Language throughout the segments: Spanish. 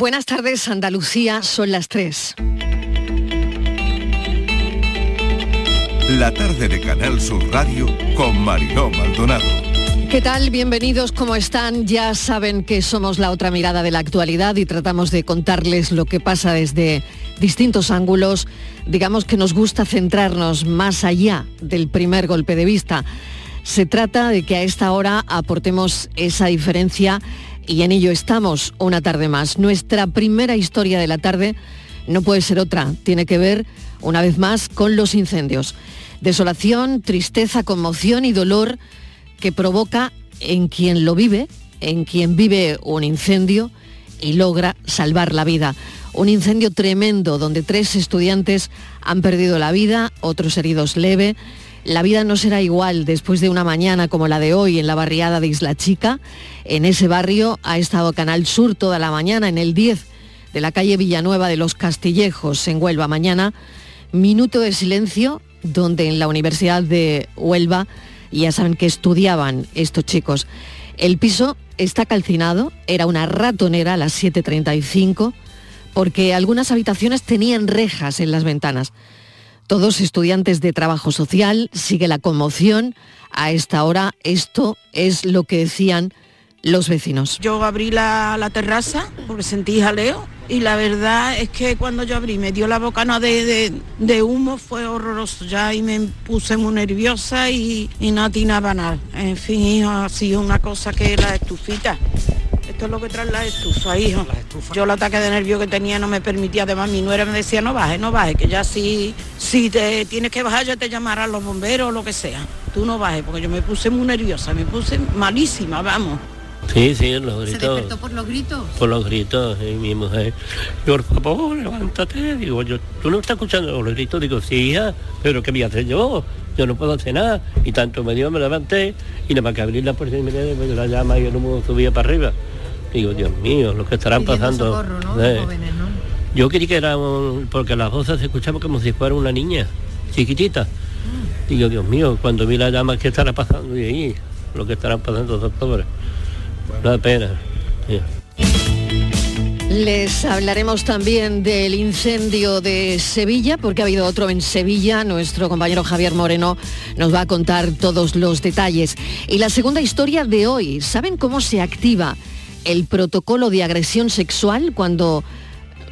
Buenas tardes, Andalucía, son las 3. La tarde de Canal Sur Radio con Mariló Maldonado. ¿Qué tal? Bienvenidos, ¿cómo están? Ya saben que somos la otra mirada de la actualidad y tratamos de contarles lo que pasa desde distintos ángulos. Digamos que nos gusta centrarnos más allá del primer golpe de vista. Se trata de que a esta hora aportemos esa diferencia y en ello estamos una tarde más. Nuestra primera historia de la tarde no puede ser otra, tiene que ver una vez más con los incendios. Desolación, tristeza, conmoción y dolor que provoca en quien lo vive, en quien vive un incendio y logra salvar la vida. Un incendio tremendo donde tres estudiantes han perdido la vida, otros heridos leve. La vida no será igual después de una mañana como la de hoy en la barriada de Isla Chica. En ese barrio ha estado Canal Sur toda la mañana, en el 10 de la calle Villanueva de los Castillejos, en Huelva. Mañana, minuto de silencio donde en la Universidad de Huelva ya saben que estudiaban estos chicos. El piso está calcinado, era una ratonera a las 7.35, porque algunas habitaciones tenían rejas en las ventanas. Todos estudiantes de trabajo social, sigue la conmoción. A esta hora esto es lo que decían los vecinos. Yo abrí la, terraza porque sentí jaleo y la verdad es que cuando yo abrí me dio la boca no de, de, humo, fue horroroso ya y me puse muy nerviosa y, y no atinaba nada. En fin, ha sido una cosa que la estufita. Esto es lo que trae la estufa, hijo. Yo el ataque de nervio que tenía no me permitía, además mi nuera me decía no baje, no baje, que ya si, si te tienes que bajar yo te llamarán los bomberos o lo que sea. Tú no bajes, porque yo me puse muy nerviosa, me puse malísima, vamos. Sí, sí, los gritos. ¿Se despertó por los gritos? Por los gritos, y mi mujer. Por favor, levántate. Digo, yo, ¿tú no estás escuchando los gritos? Digo, sí, hija, pero ¿qué voy a hacer yo? Yo no puedo hacer nada. Y tanto me dio, me levanté, y nada más que abrir la puerta y me de la llama y el humo subía para arriba. Digo, Dios mío, lo que estarán pasando. Socorro, ¿no? Eh. Jóvenes, ¿no? Yo creí que era un, porque las voces se escuchaban como si fuera una niña, chiquitita. Digo, Dios mío, cuando vi la llama, ¿qué estará pasando? Y ahí, lo que estarán pasando los pobres. Da pena. sí. Les hablaremos también del incendio de Sevilla, porque ha habido otro en Sevilla. Nuestro compañero Javier Moreno nos va a contar todos los detalles. Y la segunda historia de hoy, ¿saben cómo se activa el protocolo de agresión sexual cuando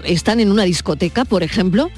están en una discoteca, por ejemplo?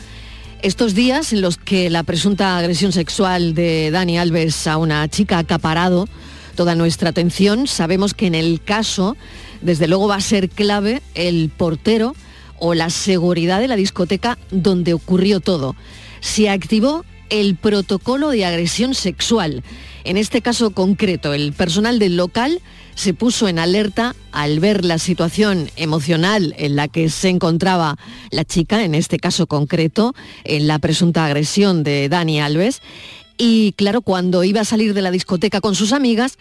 Estos días en los que la presunta agresión sexual de Dani Alves a una chica ha acaparado toda nuestra atención, sabemos que en el caso, desde luego va a ser clave el portero o la seguridad de la discoteca donde ocurrió todo. Se activó el protocolo de agresión sexual. En este caso concreto, el personal del local se puso en alerta al ver la situación emocional en la que se encontraba la chica, en este caso concreto, en la presunta agresión de Dani Alves. Y claro, cuando iba a salir de la discoteca con sus amigas,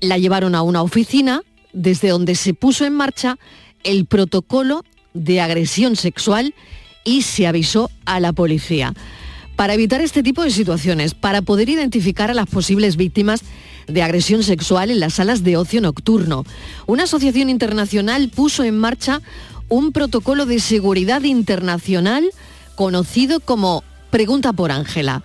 la llevaron a una oficina desde donde se puso en marcha el protocolo de agresión sexual y se avisó a la policía. Para evitar este tipo de situaciones, para poder identificar a las posibles víctimas de agresión sexual en las salas de ocio nocturno, una asociación internacional puso en marcha un protocolo de seguridad internacional conocido como Pregunta por Ángela.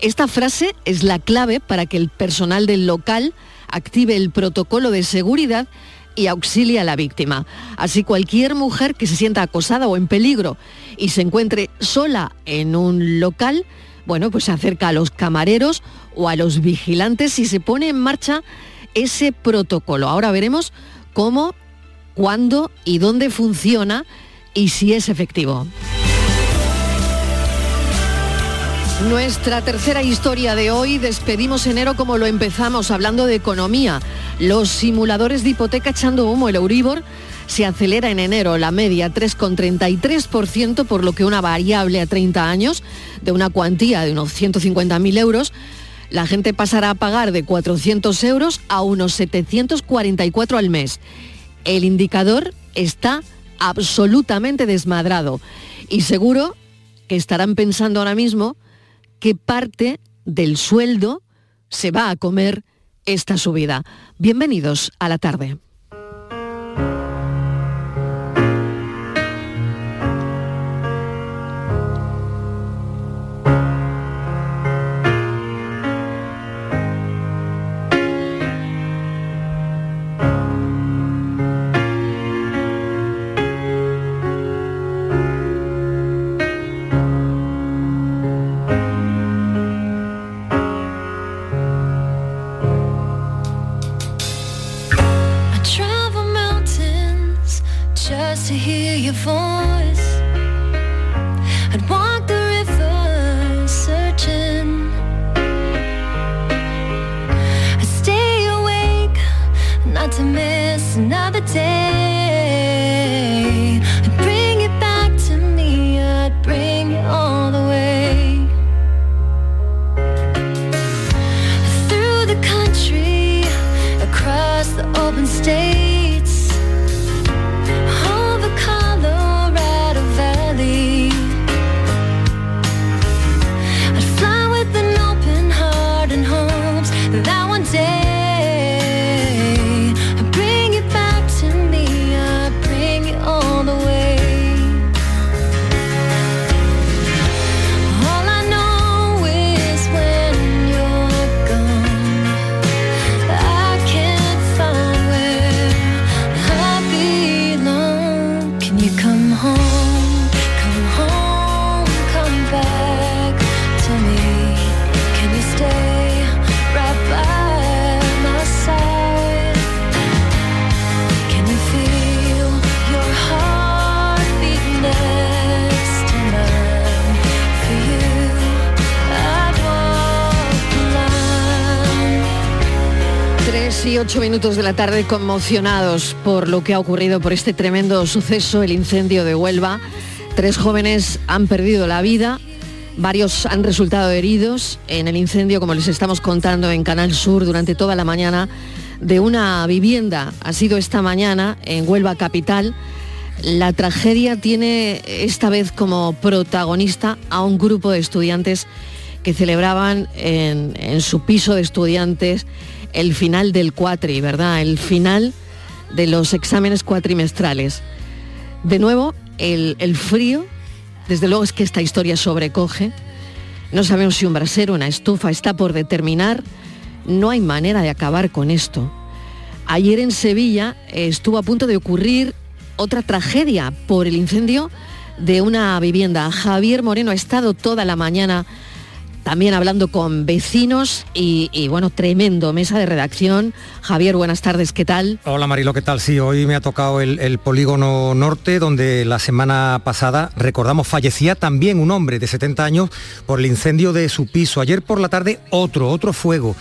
Esta frase es la clave para que el personal del local active el protocolo de seguridad y auxilie a la víctima. Así cualquier mujer que se sienta acosada o en peligro y se encuentre sola en un local, bueno, pues se acerca a los camareros o a los vigilantes y se pone en marcha ese protocolo. Ahora veremos cómo, cuándo y dónde funciona y si es efectivo. Nuestra tercera historia de hoy, despedimos enero como lo empezamos, hablando de economía. Los simuladores de hipoteca echando humo, el Euribor se acelera en enero, la media 3,33%, por lo que una variable a 30 años de una cuantía de unos 150.000 euros, la gente pasará a pagar de 400 euros a unos 744 al mes. El indicador está absolutamente desmadrado y seguro que estarán pensando ahora mismo qué parte del sueldo se va a comer esta subida. Bienvenidos a la tarde. Minutos de la tarde conmocionados por lo que ha ocurrido por este tremendo suceso, el incendio de Huelva. Tres jóvenes han perdido la vida, varios han resultado heridos en el incendio, como les estamos contando en Canal Sur durante toda la mañana, de una vivienda. Ha sido esta mañana en Huelva Capital. La tragedia tiene esta vez como protagonista a un grupo de estudiantes que celebraban en, en su piso de estudiantes el final del cuatri, ¿verdad? El final de los exámenes cuatrimestrales. De nuevo, el, el frío, desde luego es que esta historia sobrecoge. No sabemos si un brasero, una estufa está por determinar. No hay manera de acabar con esto. Ayer en Sevilla eh, estuvo a punto de ocurrir otra tragedia por el incendio de una vivienda. Javier Moreno ha estado toda la mañana también hablando con vecinos y, bueno, tremendo mesa de redacción. Javier, buenas tardes, ¿qué tal? Hola Marilo, ¿qué tal? Sí, hoy me ha tocado el, polígono norte, donde la semana pasada, recordamos, fallecía también un hombre de 70 años por el incendio de su piso. Ayer por la tarde otro, otro fuego.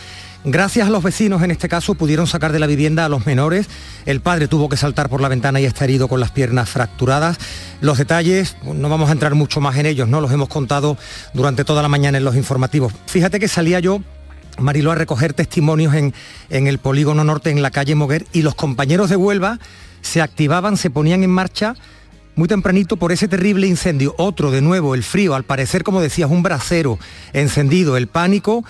Gracias a los vecinos, en este caso, pudieron sacar de la vivienda a los menores. El padre tuvo que saltar por la ventana y está herido con las piernas fracturadas. Los detalles, no vamos a entrar mucho más en ellos, ¿no? Los hemos contado durante toda la mañana en los informativos. Fíjate que salía yo Marilo a recoger testimonios en, en, el polígono norte, en la calle Moguer, y los compañeros de Huelva se activaban, se ponían en marcha muy tempranito por ese terrible incendio. Otro, de nuevo, el frío, al parecer, como decías, un brasero encendido, el pánico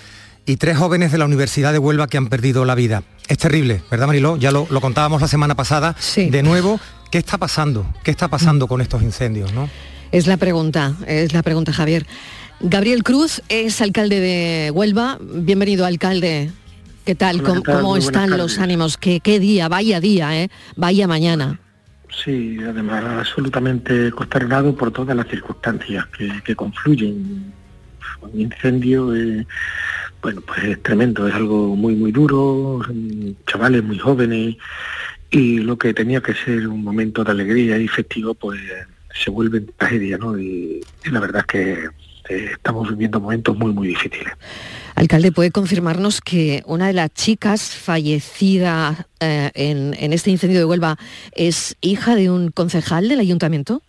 y tres jóvenes de la Universidad de Huelva que han perdido la vida. Es terrible, ¿verdad Mariló? Ya lo, lo contábamos la semana pasada. Sí. De nuevo, ¿qué está pasando? ¿Qué está pasando con estos incendios? ¿no? Es la pregunta, es la pregunta, Javier. Gabriel Cruz es alcalde de Huelva. Bienvenido, alcalde. ¿Qué tal? Hola, ¿Cómo, ¿qué tal? cómo Muy están los ánimos? ¿Qué, ¿Qué día? Vaya día, ¿eh? Vaya mañana. Sí, además absolutamente consternado por todas las circunstancias que, que confluyen. Un incendio, eh, bueno, pues es tremendo, es algo muy, muy duro, chavales muy jóvenes y lo que tenía que ser un momento de alegría y festivo, pues se vuelve tragedia, ¿no? Y, y la verdad es que eh, estamos viviendo momentos muy, muy difíciles. Alcalde, ¿puede confirmarnos que una de las chicas fallecida eh, en, en este incendio de Huelva es hija de un concejal del ayuntamiento?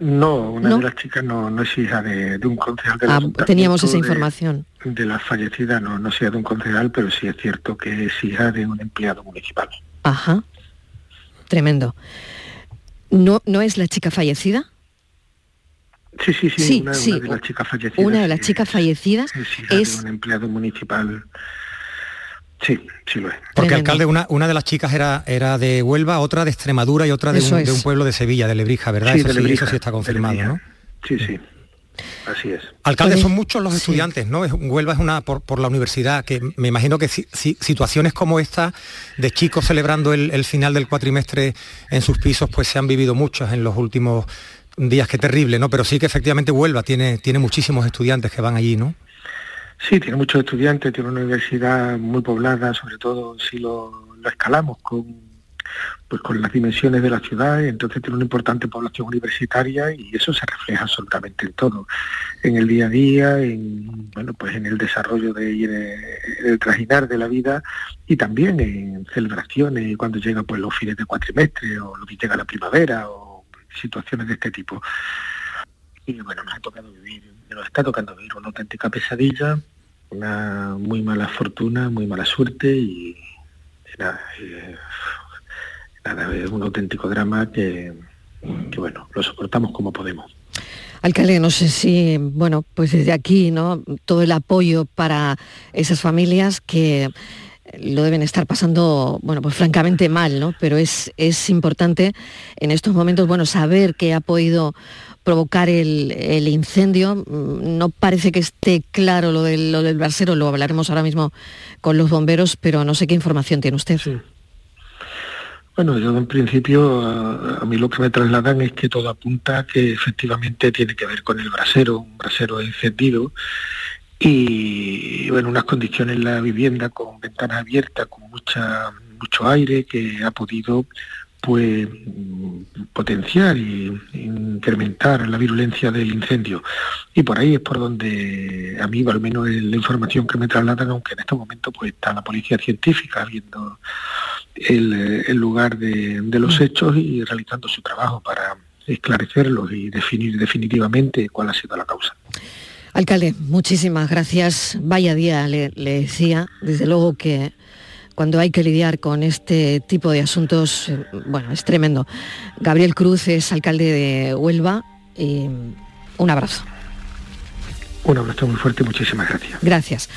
No, una ¿No? de las chicas no, no es hija de, de un concejal del Ah, teníamos esa de- información. De la fallecida no, no sea de un concejal, pero sí es cierto que es hija de un empleado municipal. Ajá. Tremendo. ¿No, ¿No es la chica fallecida? Sí, sí, sí, Sí, una, sí, una de las chicas fallecidas. Una de las chicas fallecidas es hija es... de un empleado municipal. Sí, sí lo es. Porque Tremendo. alcalde, una, una de las chicas era, era de Huelva, otra de Extremadura y otra de un, es. de un pueblo de Sevilla, de Lebrija, ¿verdad? Sí, eso, de sí, Lebrija, eso sí está confirmado. ¿no? Sí, sí. Así es. Alcalde, Pues, son muchos los sí. estudiantes, ¿no? Es- Huelva es una, por, por la universidad, que me imagino que si- si- situaciones como esta, de chicos celebrando el, el final del cuatrimestre en sus pisos, pues se han vivido muchas en los últimos días, qué terrible, ¿no? Pero sí que efectivamente Huelva tiene, tiene muchísimos estudiantes que van allí, ¿no? Sí, tiene muchos estudiantes, tiene una universidad muy poblada, sobre todo si lo, escalamos con pues con las dimensiones de la ciudad, entonces tiene una importante población universitaria y eso se refleja absolutamente en todo, en el día a día, en bueno pues en el desarrollo de, y en el trajinar de la vida y también en celebraciones cuando llega pues los fines de cuatrimestre o lo que llega la primavera o situaciones de este tipo. Y bueno, nos ha tocado vivir, nos está tocando vivir una auténtica pesadilla, una muy mala fortuna, muy mala suerte y, nada, es un auténtico drama que, que, bueno, lo soportamos como podemos. Alcalde, no sé si, bueno, pues desde aquí, ¿no? Todo el apoyo para esas familias que lo deben estar pasando, bueno, pues francamente mal, ¿no? Pero es, es importante en estos momentos, bueno, saber que ha podido provocar el, incendio. Mm, no parece que esté claro lo del, lo del brasero, lo hablaremos ahora mismo con los bomberos, pero no sé qué información tiene usted. Bueno, yo en principio a, mí lo que me trasladan es que todo apunta que efectivamente tiene que ver con el brasero, un brasero encendido y bueno, unas condiciones la vivienda con ventanas abiertas, con mucha mucho aire que ha podido pues potenciar y incrementar la virulencia del incendio. Y por ahí es por donde a mí, al menos la información que me trasladan, aunque en este momento pues está la policía científica viendo el, lugar de, los hechos y realizando su trabajo para esclarecerlos y definir definitivamente cuál ha sido la causa. Alcalde, muchísimas gracias. Vaya día, le decía, desde luego que cuando hay que lidiar con este tipo de asuntos, eh, bueno, es tremendo. Gabriel Cruz es alcalde de Huelva y un abrazo. Un abrazo muy fuerte, muchísimas gracias. Gracias.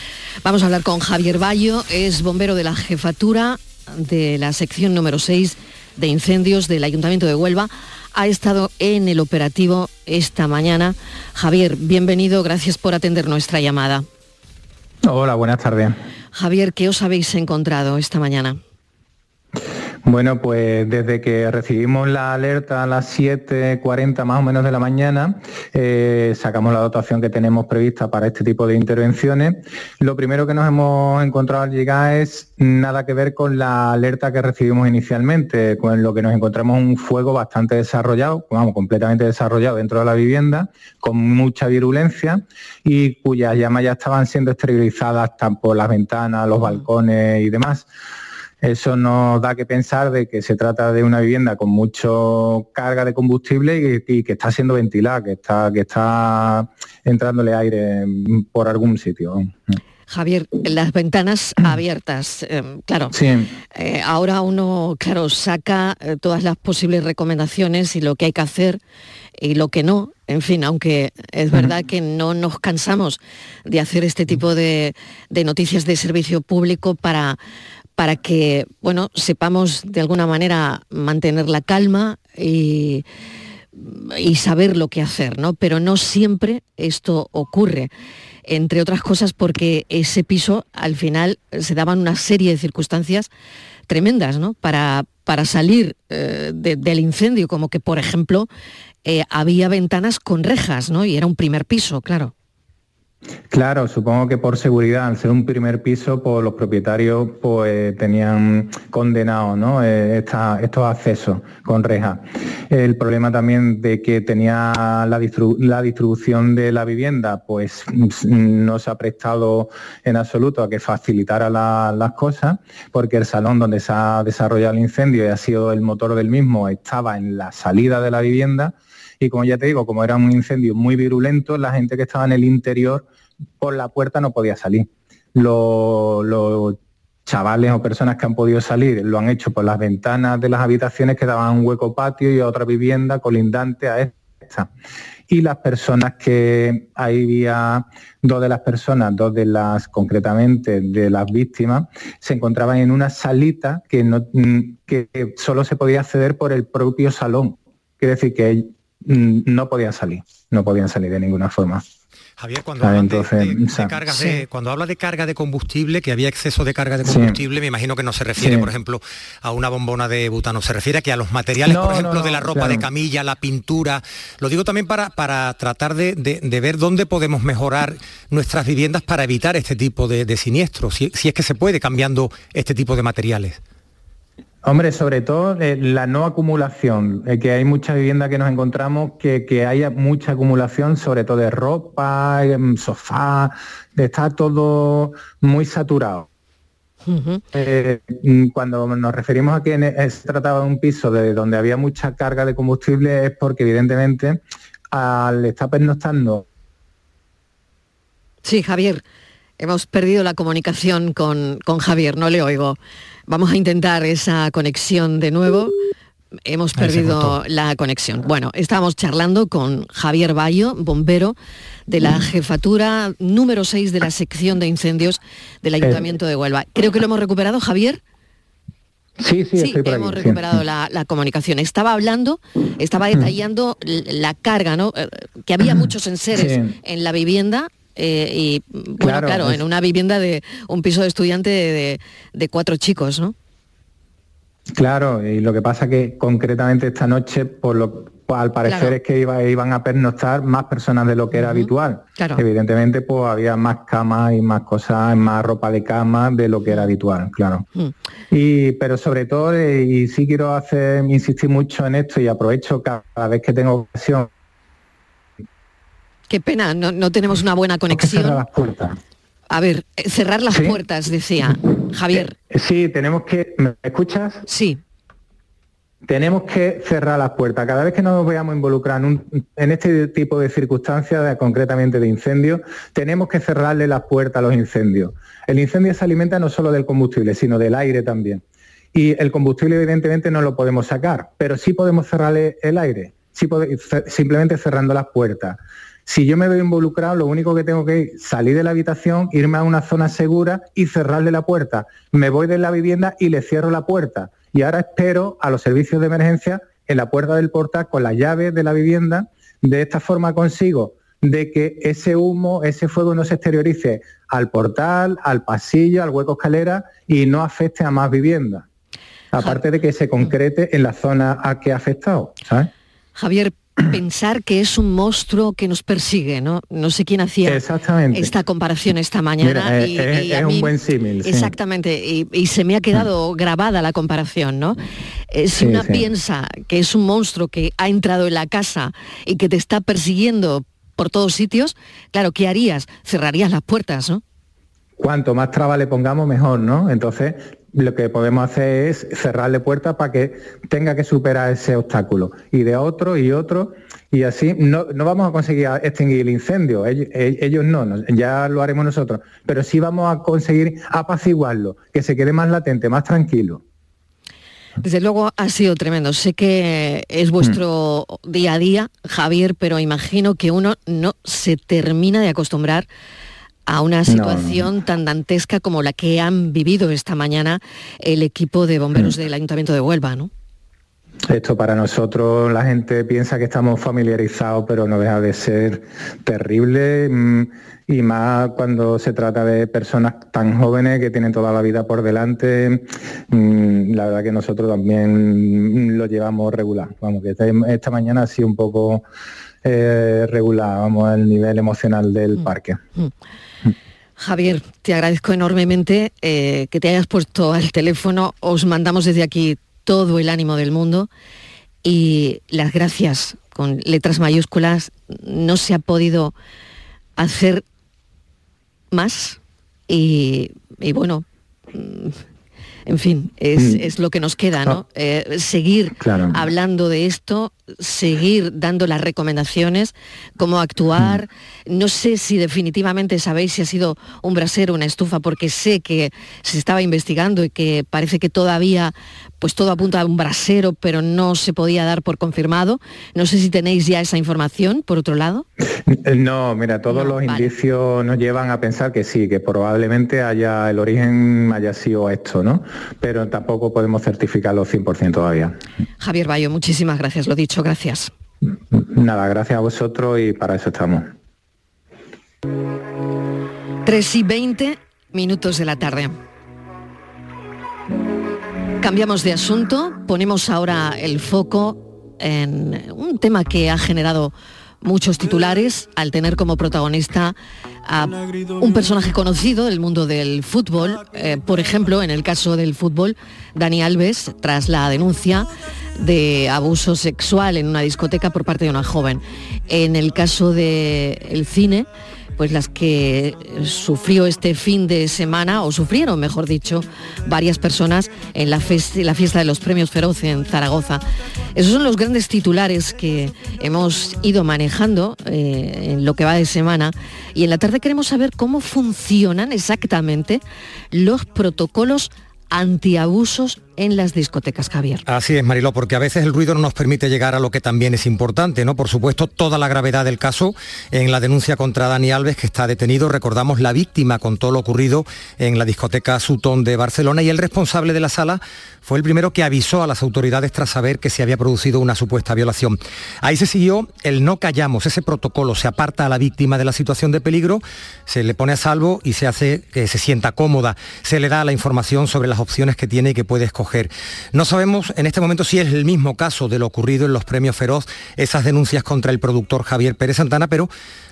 Vamos a hablar con Javier Bayo, es bombero de la jefatura de la sección número 6 de incendios del Ayuntamiento de Huelva. Ha estado en el operativo esta mañana. Javier, bienvenido, gracias por atender nuestra llamada. Hola, buenas tardes. Javier, ¿qué os habéis encontrado esta mañana? Bueno, pues desde que recibimos la alerta a las 7.40 más o menos de la mañana, eh, sacamos la dotación que tenemos prevista para este tipo de intervenciones. Lo primero que nos hemos encontrado al llegar es nada que ver con la alerta que recibimos inicialmente, con lo que nos encontramos un fuego bastante desarrollado, vamos, completamente desarrollado dentro de la vivienda, con mucha virulencia y cuyas llamas ya estaban siendo esterilizadas tanto por las ventanas, los balcones y demás. Eso nos da que pensar de que se trata de una vivienda con mucho carga de combustible y, que está siendo ventilada, que está, que está entrándole aire por algún sitio. Javier, las ventanas abiertas, em, claro. Sí. Eh, ahora uno, claro, saca eh, todas las posibles recomendaciones y lo que hay que hacer y lo que no. En fin, aunque es verdad que no nos cansamos de hacer este tipo de noticias de servicio público para para que, bueno, sepamos de alguna manera mantener la calma y, saber lo que hacer, ¿no? Pero no siempre esto ocurre entre otras cosas porque ese piso al final se daban una serie de circunstancias tremendas ¿no? para, para salir eh, del incendio, como que por ejemplo eh, había ventanas con rejas ¿no? y era un primer piso, claro. Claro, supongo que por seguridad, al ser un primer piso, pues los propietarios pues, tenían condenado ¿no? Eh, estos accesos con reja. El problema también de que tenía la, distribución de la vivienda, pues no se ha prestado en absoluto a que facilitara las cosas, porque el salón donde se ha desarrollado el incendio y ha sido el motor del mismo estaba en la salida de la vivienda y como ya te digo, como era un incendio muy virulento, la gente que estaba en el interior por la puerta no podía salir. Los, chavales o personas que han podido salir lo han hecho por las ventanas de las habitaciones que daban un hueco patio y a otra vivienda colindante a esta. Y las personas que ahí había dos de las personas, dos de las concretamente de las víctimas, se encontraban en una salita que, que solo se podía acceder por el propio salón. Quiere decir que no podían salir, no podían salir de ninguna forma. Javier, cuando, habla de, cuando habla de carga de combustible, que había exceso de carga de combustible, me imagino que no se refiere, por ejemplo, a una bombona de butano, se refiere a que a los materiales, por ejemplo, de la ropa de camilla, la pintura. Lo digo también para, para tratar de, ver dónde podemos mejorar nuestras viviendas para evitar este tipo de, siniestros, si es que se puede cambiando este tipo de materiales. Hombre, sobre todo eh, la no acumulación, eh, que hay mucha vivienda que nos encontramos que, que haya mucha acumulación, sobre todo de ropa, em, sofá, está todo muy saturado. Eh, mm, cuando nos referimos a que ne- se trataba de un piso de donde había mucha carga de combustible es porque evidentemente al estar pernoctando Sí, Javier, hemos perdido la comunicación con, con Javier, no le oigo. Vamos a intentar esa conexión de nuevo. Hemos perdido la conexión. Bueno, estábamos charlando con Javier Bayo, bombero de la jefatura número 6 de la sección de incendios del Ayuntamiento de Huelva. Creo que lo hemos recuperado, Javier. Sí, sí, Sí, aquí, hemos sí. recuperado la, la comunicación. Estaba hablando, estaba detallando l- la carga, ¿no? Eh, Que había muchos enseres Sí. en la vivienda. Eh, y bueno, Claro, claro, es- en una vivienda de un piso de estudiante de, de- de cuatro chicos, ¿no? Claro, y lo que pasa que concretamente esta noche, por lo al parecer Claro. es que iba- iban a pernoctar más personas de lo que era habitual. claro. Evidentemente, pues había más camas y más cosas, más ropa de cama de lo que era habitual, claro. Y, pero sobre todo, eh, y sí quiero hacer, insistir mucho en esto y aprovecho cada vez que tengo ocasión, Qué pena, no, no tenemos una buena que cerrar conexión. las puertas. A ver, eh, cerrar las ¿Sí? puertas, decía Javier. Eh, Sí, tenemos que, ¿me escuchas? Sí, Tenemos que cerrar las puertas. Cada vez que nos veamos involucrar en, un- en este tipo de circunstancias, de- concretamente de incendios, tenemos que cerrarle las puertas a los incendios. El incendio se alimenta no solo del combustible, sino del aire también. Y el combustible evidentemente no lo podemos sacar, pero sí podemos cerrarle el aire, sí simplemente cerrando las puertas. Si yo me veo involucrado, lo único que tengo que es salir de la habitación, irme a una zona segura y cerrarle la puerta. Me voy de la vivienda y le cierro la puerta. Y ahora espero a los servicios de emergencia en la puerta del portal con las llaves de la vivienda. De esta forma consigo de que ese humo, ese fuego no se exteriorice al portal, al pasillo, al hueco escalera y no afecte a más viviendas. Aparte de que se concrete en la zona a que ha afectado, ¿sabes? Javier, pensar que es un monstruo que nos persigue, ¿no? No sé quién hacía Exactamente. esta comparación esta mañana. Mira, eh, y, es- y a es un buen símil, sí. Exactamente, y, y se me ha quedado grabada la comparación, ¿no? Eh, si Sí, una sí. piensa que es un monstruo que ha entrado en la casa y que te está persiguiendo por todos sitios, claro, ¿qué harías? Cerrarías las puertas, ¿no? Cuanto más traba le pongamos, mejor, ¿no? Entonces, lo que podemos hacer es cerrarle puertas para que tenga que superar ese obstáculo. Y de otro y otro, y así no, no vamos a conseguir extinguir el incendio, ellos, ellos no, no, ya lo haremos nosotros, pero sí vamos a conseguir apaciguarlo, que se quede más latente, más tranquilo. Desde luego ha sido tremendo. Sé que es vuestro día a día, Javier, pero imagino que uno no se termina de acostumbrar a una no. situación tan dantesca como la que han vivido esta mañana el equipo de bomberos del Ayuntamiento de Huelva, ¿no? Esto para nosotros la gente piensa que estamos familiarizados, pero no deja de ser terrible mm, y más cuando se trata de personas tan jóvenes que tienen toda la vida por delante. Mm, La verdad que nosotros también mm, lo llevamos regular. Vamos, que esta, esta mañana ha sido un poco eh, regular, vamos, al nivel emocional del parque. Javier, te agradezco enormemente eh, que te hayas puesto al teléfono. Os mandamos desde aquí todo el ánimo del mundo y las gracias con letras mayúsculas. No se ha podido hacer más y, y bueno, mm, en fin, es, Mm. es lo que nos queda, ¿no? No. Eh, seguir Claro. hablando de esto, seguir dando las recomendaciones, cómo actuar. No sé si definitivamente sabéis si ha sido un brasero o una estufa, porque sé que se estaba investigando y que parece que todavía, pues todo apunta a un brasero, pero no se podía dar por confirmado. No sé si tenéis ya esa información, por otro lado. No, mira, todos No, los vale. indicios nos llevan a pensar que sí, que probablemente haya el origen haya sido esto, ¿no? Pero tampoco podemos certificarlo 100% todavía. Javier Bayo, muchísimas gracias, lo dicho, gracias. Nada, gracias a vosotros y para eso estamos. 3 y 20 minutos de la tarde. Cambiamos de asunto, ponemos ahora el foco en un tema que ha generado muchos titulares al tener como protagonista a un personaje conocido del mundo del fútbol. Eh, por ejemplo, en el caso del fútbol, Dani Alves, tras la denuncia de abuso sexual en una discoteca por parte de una joven. En el caso del cine, pues las que sufrió este fin de semana, o sufrieron, mejor dicho, varias personas en la, la fiesta de los premios Feroz en Zaragoza. Esos son los grandes titulares que hemos ido manejando eh, en lo que va de semana y en la tarde queremos saber cómo funcionan exactamente los protocolos antiabusos en las discotecas, Javier. Así es, Mariló, porque a veces el ruido no nos permite llegar a lo que también es importante, ¿no? Por supuesto, toda la gravedad del caso en la denuncia contra Dani Alves, que está detenido, recordamos la víctima con todo lo ocurrido en la discoteca Sutón de Barcelona y el responsable de la sala fue el primero que avisó a las autoridades tras saber que se había producido una supuesta violación. Ahí se siguió el no callamos, ese protocolo se aparta a la víctima de la situación de peligro, se le pone a salvo y se hace que se sienta cómoda, se le da la información sobre las opciones que tiene y que puede escoger no sabemos en este momento si es el mismo caso de lo ocurrido en los premios Feroz, esas denuncias contra el productor Javier Pérez Santana, pero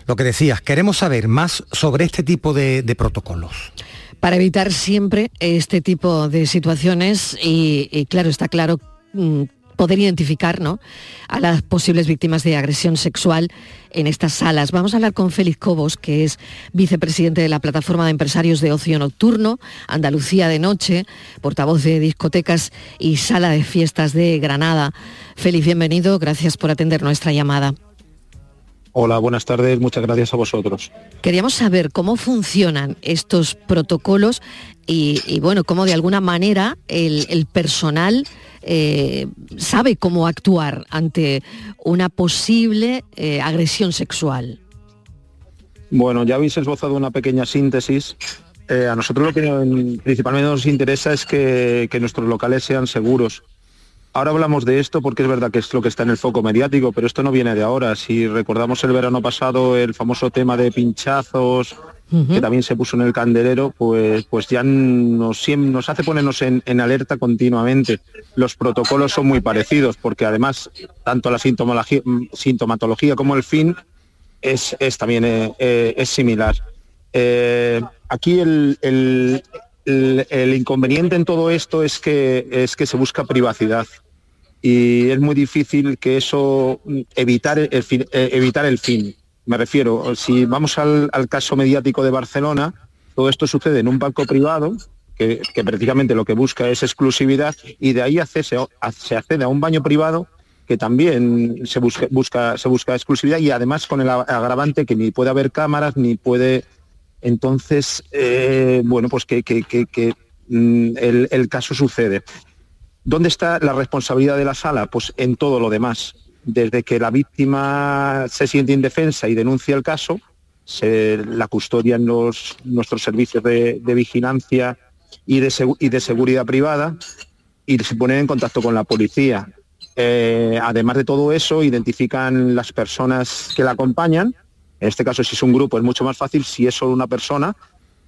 lo que decías, queremos saber más sobre este tipo de, protocolos. Para evitar siempre este tipo de situaciones y, claro, está claro mm, poder identificar ¿no? a las posibles víctimas de agresión sexual en estas salas. Vamos a hablar con Félix Cobos, que es vicepresidente de la Plataforma de Empresarios de Ocio Nocturno, Andalucía de Noche, portavoz de discotecas y sala de fiestas de Granada. Félix, bienvenido, gracias por atender nuestra llamada. Hola, buenas tardes, muchas gracias a vosotros. Queríamos saber cómo funcionan estos protocolos y, bueno, cómo de alguna manera el personal eh, sabe cómo actuar ante una posible eh, agresión sexual. Bueno, ya habéis esbozado una pequeña síntesis. Eh, a nosotros lo que principalmente nos interesa es que, nuestros locales sean seguros. Ahora hablamos de esto porque es verdad que es lo que está en el foco mediático, pero esto no viene de ahora. Si recordamos el verano pasado, el famoso tema de pinchazos, que también se puso en el candelero, pues, pues ya nos, nos hace ponernos en, alerta continuamente. Los protocolos son muy parecidos, porque además tanto la sintomatología, como el fin es, también eh, eh, es similar. Eh, aquí el, el, inconveniente en todo esto es que, es que se busca privacidad y es muy difícil que eso evitar el, evitar el fin. Me refiero, si vamos al, caso mediático de Barcelona, todo esto sucede en un banco privado que, prácticamente lo que busca es exclusividad y de ahí se accede a un baño privado que también se busca, se busca exclusividad y además con el agravante que ni puede haber cámaras ni puede entonces eh, bueno pues que, mm, el, caso sucede ¿Dónde está la responsabilidad de la sala? Pues en todo lo demás desde que la víctima se siente indefensa y denuncia el caso, se la custodian los, nuestros servicios de, vigilancia y de, seguridad privada y se ponen en contacto con la policía. Eh, además de todo eso, identifican las personas que la acompañan. En este caso, si es un grupo, es mucho más fácil. Si es solo una persona,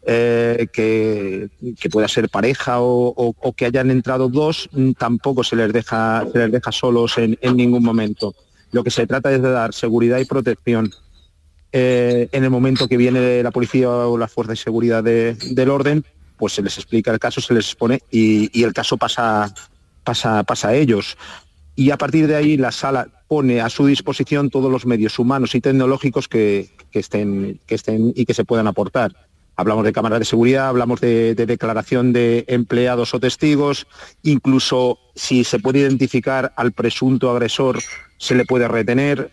eh, que, pueda ser pareja o, que hayan entrado dos, mm, tampoco se les deja, se les deja solos en, ningún momento. Lo que se trata es de dar seguridad y protección. Eh, en el momento que viene la policía o la fuerza de seguridad del orden, pues se les explica el caso, se les expone y, el caso pasa, pasa, pasa a ellos. Y a partir de ahí la sala pone a su disposición todos los medios humanos y tecnológicos que, estén, que estén y que se puedan aportar Hablamos de cámaras de seguridad, hablamos de, declaración de empleados o testigos, incluso si se puede identificar al presunto agresor, se le puede retener.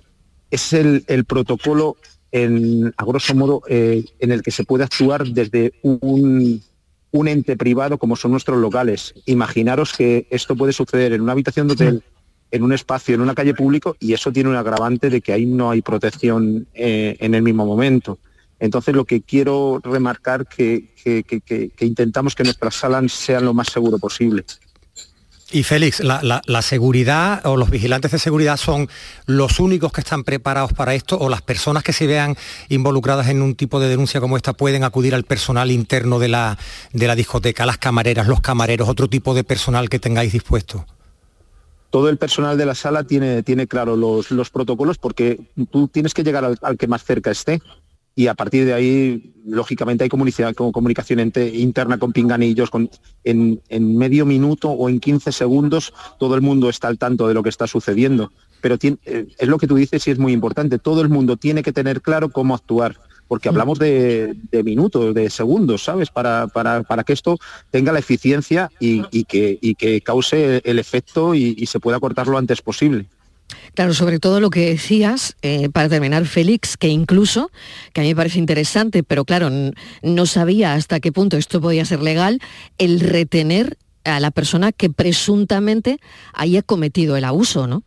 Es el, protocolo, en, a grosso modo, eh, en el que se puede actuar desde un, un ente privado como son nuestros locales. Imaginaros que esto puede suceder en una habitación de hotel, en un espacio, en una calle público, y eso tiene un agravante de que ahí no hay protección eh, en el mismo momento. Entonces lo que quiero remarcar que, que, intentamos que nuestras salas sean lo más seguro posible. Y Félix, la, seguridad o los vigilantes de seguridad son los únicos que están preparados para esto o las personas que se vean involucradas en un tipo de denuncia como esta pueden acudir al personal interno de la, de la discoteca, las camareras, los camareros, otro tipo de personal que tengáis dispuesto. Todo el personal de la sala tiene, tiene claro los, protocolos porque tú tienes que llegar al que más cerca esté y a partir de ahí, lógicamente, hay comunicación, interna con pinganillos, en, medio minuto o en 15 segundos todo el mundo está al tanto de lo que está sucediendo. Pero eh, es lo que tú dices y es muy importante, todo el mundo tiene que tener claro cómo actuar porque mm. hablamos de, minutos, de segundos, ¿sabes? Para, que esto tenga la eficiencia y, que, que, cause el efecto y, se pueda cortar lo antes posible. Claro, sobre todo lo que decías, eh, para terminar, Félix, que incluso, que a mí me parece interesante, pero claro, no sabía hasta qué punto esto podía ser legal, el retener a la persona que presuntamente haya cometido el abuso, ¿no?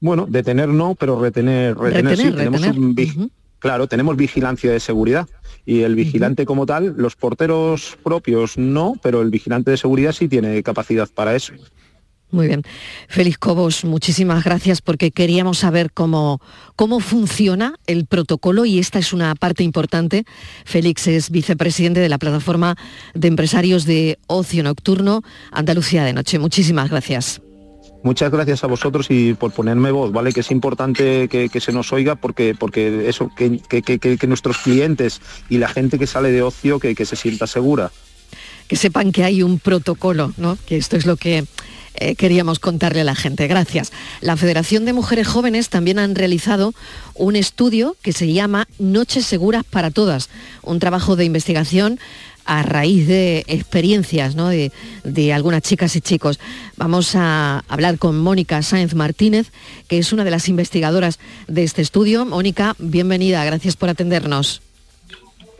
Bueno, detener no, pero retener, retener, sí. Tenemos un, Claro, tenemos vigilancia de seguridad y el vigilante como tal, los porteros propios no, pero el vigilante de seguridad sí tiene capacidad para eso. Muy bien. Félix Cobos, muchísimas gracias porque queríamos saber cómo, cómo funciona el protocolo y esta es una parte importante. Félix es vicepresidente de la plataforma de empresarios de ocio nocturno Andalucía de Noche. Muchísimas gracias. Muchas gracias a vosotros y por ponerme voz, ¿vale? Que es importante que, se nos oiga porque, porque eso, que, que, nuestros clientes y la gente que sale de ocio que, se sienta segura. Que sepan que hay un protocolo, ¿no? Que esto es lo que eh, queríamos contarle a la gente. Gracias. La Federación de Mujeres Jóvenes también han realizado un estudio que se llama Noches Seguras para Todas, un trabajo de investigación a raíz de experiencias de, algunas chicas y chicos. Vamos a hablar con Mónica Sáenz Martínez, que es una de las investigadoras de este estudio. Mónica, bienvenida, gracias por atendernos.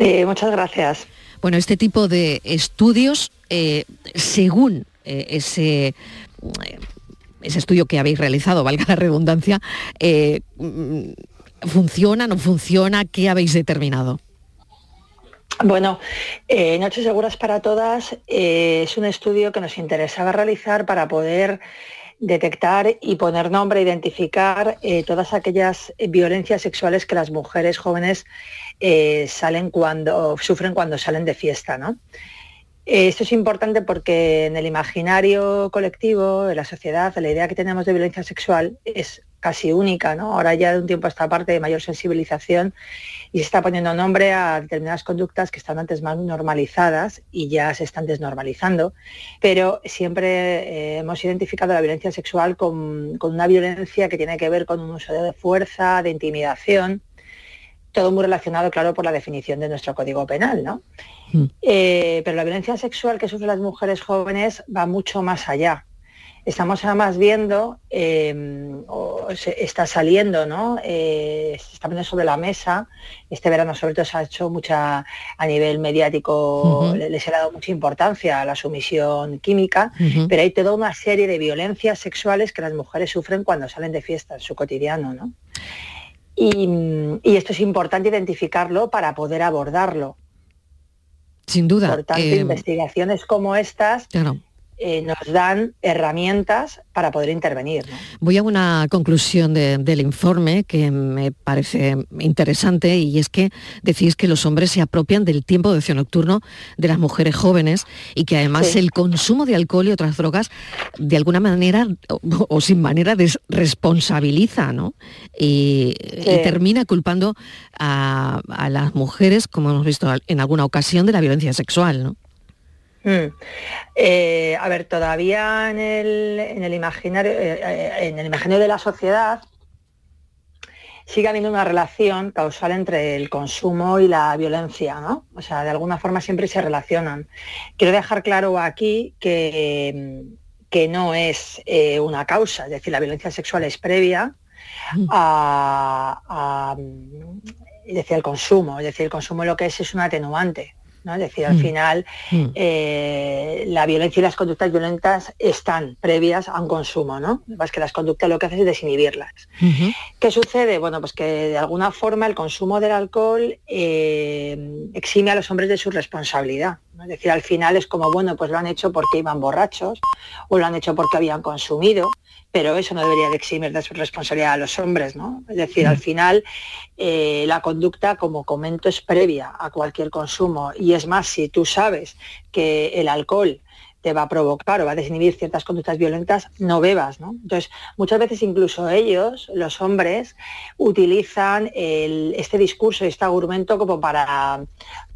Eh, muchas gracias. Bueno, este tipo de estudios, eh, según eh, ese ese estudio que habéis realizado, valga la redundancia, ¿funciona, no funciona? ¿Qué habéis determinado? Bueno, eh, Noches Seguras para Todas eh, es un estudio que nos interesaba realizar para poder detectar y poner nombre, identificar eh, todas aquellas violencias sexuales que las mujeres jóvenes salen cuando, sufren cuando salen de fiesta. ¿no? Esto es importante porque en el imaginario colectivo, en la sociedad, la idea que tenemos de violencia sexual es casi única, ¿no? Ahora ya de un tiempo a esta parte de mayor sensibilización y se está poniendo nombre a determinadas conductas que están antes más normalizadas y ya se están desnormalizando, pero siempre eh, hemos identificado la violencia sexual con, una violencia que tiene que ver con un uso de fuerza, de intimidación, todo muy relacionado, claro, por la definición de nuestro Código Penal, ¿no? Mm. Eh, pero la violencia sexual que sufren las mujeres jóvenes va mucho más allá estamos además viendo, o está saliendo, ¿no? Eh, se está poniendo sobre la mesa, este verano sobre todo se ha hecho mucha, a nivel mediático, les ha dado mucha importancia a la sumisión química, pero hay toda una serie de violencias sexuales que las mujeres sufren cuando salen de fiesta en su cotidiano, ¿no? Y, esto es importante identificarlo para poder abordarlo. Sin duda. Por tanto, eh, investigaciones como estas eh, nos dan herramientas para poder intervenir. Voy a una conclusión del informe que me parece interesante y es que decís que los hombres se apropian del tiempo de ocio nocturno de las mujeres jóvenes y que además el consumo de alcohol y otras drogas de alguna manera o, sin manera desresponsabiliza ¿no? y, termina culpando a, a las mujeres, como hemos visto en alguna ocasión, de la violencia sexual. ¿no? Mm. Eh, a ver, todavía en el, imaginario, eh, eh, en el imaginario de la sociedad sigue habiendo una relación causal entre el consumo y la violencia, ¿no? O sea, de alguna forma siempre se relacionan. Quiero dejar claro aquí que, que no es una causa, es decir, la violencia sexual es previa mm. a, a, decir, el consumo, es decir, el consumo lo que es es un atenuante. Es decir, al mm. final mm. Eh, la violencia y las conductas violentas están previas a un consumo, ¿no? Más que las conductas lo que hacen es desinhibirlas. ¿Qué sucede? Bueno, pues que de alguna forma el consumo del alcohol eh, exime a los hombres de su responsabilidad. Es decir, al final es como, bueno, pues lo han hecho porque iban borrachos o lo han hecho porque habían consumido, pero eso no debería de eximir de su responsabilidad a los hombres, ¿no? Es decir, al final eh, la conducta, como comento, es previa a cualquier consumo y es más, si tú sabes que el alcohol te va a provocar o va a desinhibir ciertas conductas violentas, no bebas, ¿no? Entonces, muchas veces incluso ellos, los hombres, utilizan el- este discurso y este argumento como para,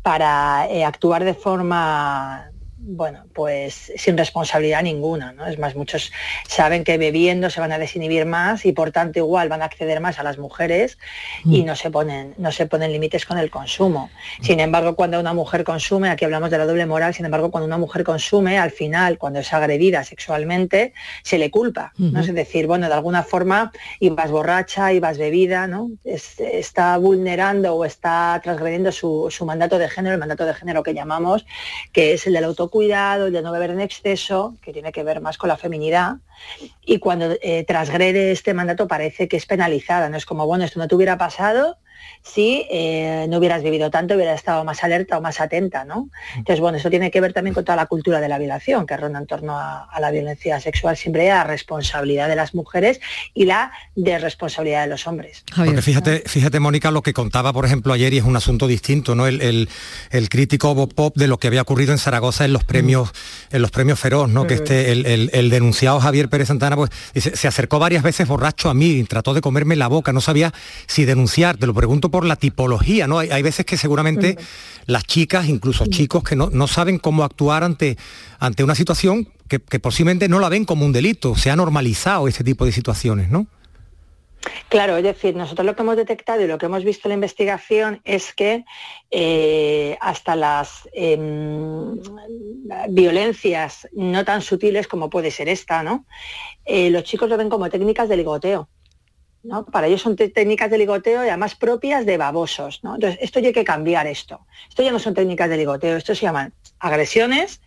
para eh, actuar de forma bueno, pues sin responsabilidad ninguna, ¿no? Es más, muchos saben que bebiendo se van a desinhibir más y por tanto igual van a acceder más a las mujeres y no se ponen, no se ponen límites con el consumo. Sin embargo, cuando una mujer consume, aquí hablamos de la doble moral, sin embargo, cuando una mujer consume, al final, cuando es agredida sexualmente, se le culpa, ¿no? Es decir, bueno, de alguna forma ibas borracha, ibas bebida, ¿no? Es- está vulnerando o está transgrediendo su, su mandato de género, el mandato de género que llamamos, que es el del autocuidado, el de no beber en exceso, que tiene que ver más con la feminidad. Y cuando eh, transgrede este mandato parece que es penalizada, no es como, bueno, esto no te hubiera pasado si eh, no hubieras vivido tanto, hubieras estado más alerta o más atenta, ¿no? Entonces, bueno, eso tiene que ver también con toda la cultura de la violación, que ronda en torno a, a la violencia sexual, siempre la responsabilidad de las mujeres y la desresponsabilidad de los hombres. Porque fíjate, fíjate, Mónica, lo que contaba, por ejemplo, ayer, y es un asunto distinto, ¿no? El, el- el crítico Bob Pop de lo que había ocurrido en Zaragoza en los premios, en los premios Feroz, ¿no? Que Mm. este, el, el- el denunciado Javier Pérez Santana, pues, dice, se acercó varias veces borracho a mí y trató de comerme la boca. No sabía si denunciar. Te lo pregunto por la tipología, ¿no? Hay, hay veces que seguramente las chicas, incluso chicos, que no, no saben cómo actuar ante, ante una situación que, que posiblemente no la ven como un delito. Se ha normalizado este tipo de situaciones, ¿no? Claro, es decir, nosotros lo que hemos detectado y lo que hemos visto en la investigación es que eh, hasta las em, violencias no tan sutiles como puede ser esta, ¿no? Eh, los chicos lo ven como técnicas de ligoteo. ¿No? Para ellos son técnicas de ligoteo y además propias de babosos. ¿no? Entonces, esto ya hay que cambiar esto. Esto ya no son técnicas de ligoteo, esto se llaman agresiones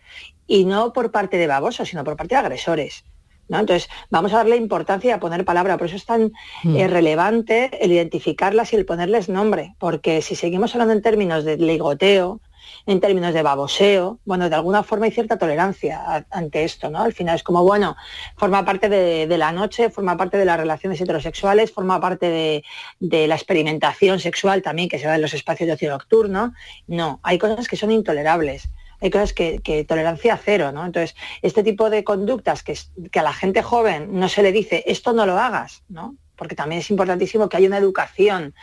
y no por parte de babosos, sino por parte de agresores. ¿no? Entonces, vamos a darle importancia a poner palabra. Por eso es tan Mm. eh, relevante el identificarlas y el ponerles nombre. Porque si seguimos hablando en términos de ligoteo, en términos de baboseo, bueno, de alguna forma hay cierta tolerancia ante esto, ¿no? Al final es como, bueno, forma parte de, la noche, forma parte de las relaciones heterosexuales, forma parte de, la experimentación sexual también que se da en los espacios de ocio nocturno. No, hay cosas que son intolerables. Hay cosas que, tolerancia cero, ¿no? Entonces, este tipo de conductas que a la gente joven no se le dice, esto no lo hagas, ¿no? Porque también es importantísimo que haya una educación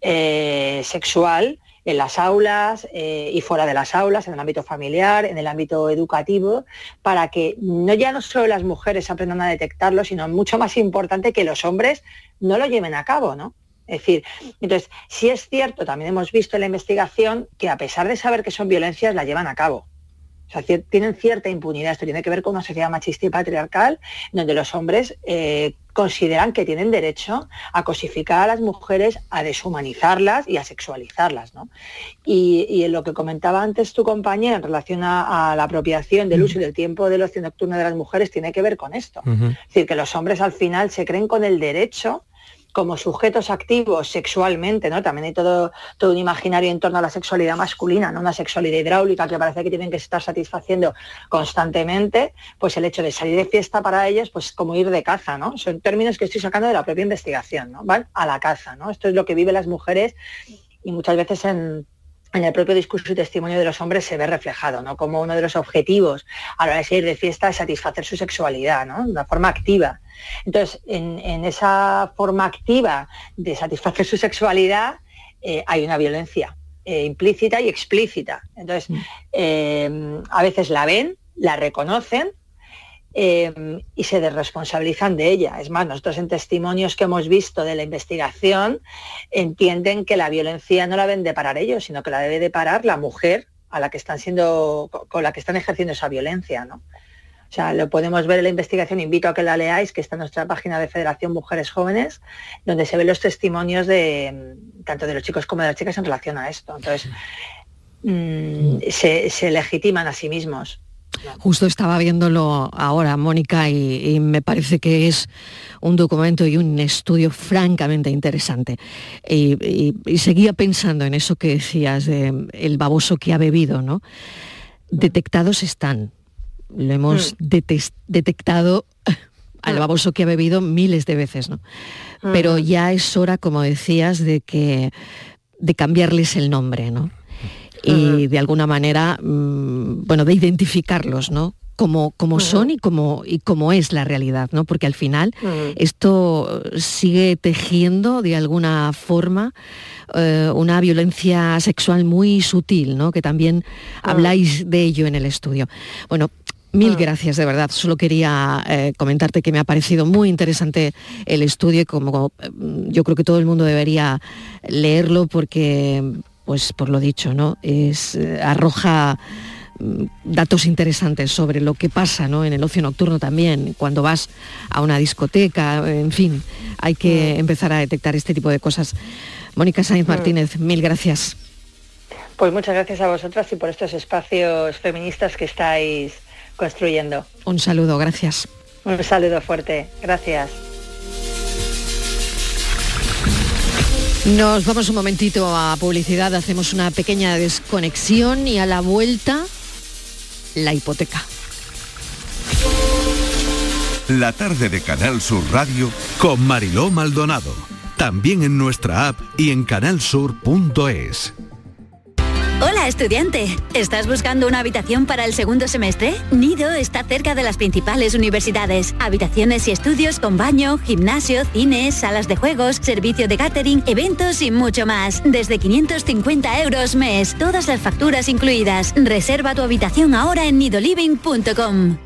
eh, sexual en las aulas eh, y fuera de las aulas, en el ámbito familiar, en el ámbito educativo, para que no ya no solo las mujeres aprendan a detectarlo, sino mucho más importante que los hombres no lo lleven a cabo, ¿no? Es decir, entonces, sí es cierto, también hemos visto en la investigación que a pesar de saber que son violencias, la llevan a cabo. O sea, tienen cierta impunidad. Esto tiene que ver con una sociedad machista y patriarcal, donde los hombres eh, consideran que tienen derecho a cosificar a las mujeres, a deshumanizarlas y a sexualizarlas. ¿no? Y, y en lo que comentaba antes tu compañera en relación a, a la apropiación del uso y del tiempo del ocio nocturno de las mujeres, tiene que ver con esto. Es decir, que los hombres al final se creen con el derecho como sujetos activos sexualmente, ¿no? También hay todo, todo un imaginario en torno a la sexualidad masculina, ¿no? Una sexualidad hidráulica que parece que tienen que estar satisfaciendo constantemente, pues el hecho de salir de fiesta para ellos, pues como ir de caza, ¿no? Son términos que estoy sacando de la propia investigación, ¿no? Van a la caza, ¿no? Esto es lo que viven las mujeres y muchas veces en, en el propio discurso y testimonio de los hombres se ve reflejado, ¿no? Como uno de los objetivos a la hora de salir de fiesta es satisfacer su sexualidad, ¿no? De una forma activa. Entonces, en, en esa forma activa de satisfacer su sexualidad eh, hay una violencia eh, implícita y explícita. Entonces, eh, a veces la ven, la reconocen eh, y se desresponsabilizan de ella. Es más, nosotros en testimonios que hemos visto de la investigación entienden que la violencia no la deben de parar ellos, sino que la debe de parar la mujer a la que están siendo, con la que están ejerciendo esa violencia, ¿no? O sea, lo podemos ver en la investigación, invito a que la leáis, que está en nuestra página de Federación Mujeres Jóvenes, donde se ven los testimonios de mm, tanto de los chicos como de las chicas en relación a esto. Entonces, mm, se, se legitiman a sí mismos. Justo estaba viéndolo ahora, Mónica, y, y me parece que es un documento y un estudio francamente interesante. Y, y- y seguía pensando en eso que decías, de el baboso que ha bebido, ¿no? Detectados están. Lo hemos detes- detectado al baboso que ha bebido miles de veces, ¿no? Pero ya es hora, como decías, de que de cambiarles el nombre, ¿no? Y de alguna manera, mm, bueno, de identificarlos, ¿no? como, como son y como, y como es la realidad, ¿no? Porque al final esto sigue tejiendo de alguna forma eh, una violencia sexual muy sutil, ¿no? Que también habláis de ello en el estudio. Bueno, Mil gracias, de verdad. Solo quería eh, comentarte que me ha parecido muy interesante el estudio y como mm, yo creo que todo el mundo debería leerlo porque, pues por lo dicho, ¿no? Es, eh, arroja mm, datos interesantes sobre lo que pasa ¿no? en el ocio nocturno también, cuando vas a una discoteca, en fin, hay que empezar a detectar este tipo de cosas. Mónica Sainz Martínez, mil gracias. Pues muchas gracias a vosotras y por estos espacios feministas que estáis construyendo. Un saludo, gracias. Un saludo fuerte, gracias. Nos vamos un momentito a publicidad, hacemos una pequeña desconexión y a la vuelta, la hipoteca. La tarde de Canal Sur Radio con Mariló Maldonado. También en nuestra app y en canalsur.es. Hola estudiante, ¿estás buscando una habitación para el segundo semestre? Nido está cerca de las principales universidades. Habitaciones y estudios con baño, gimnasio, cines, salas de juegos, servicio de catering, eventos y mucho más. Desde 550 euros mes, todas las facturas incluidas. Reserva tu habitación ahora en nidoliving.com.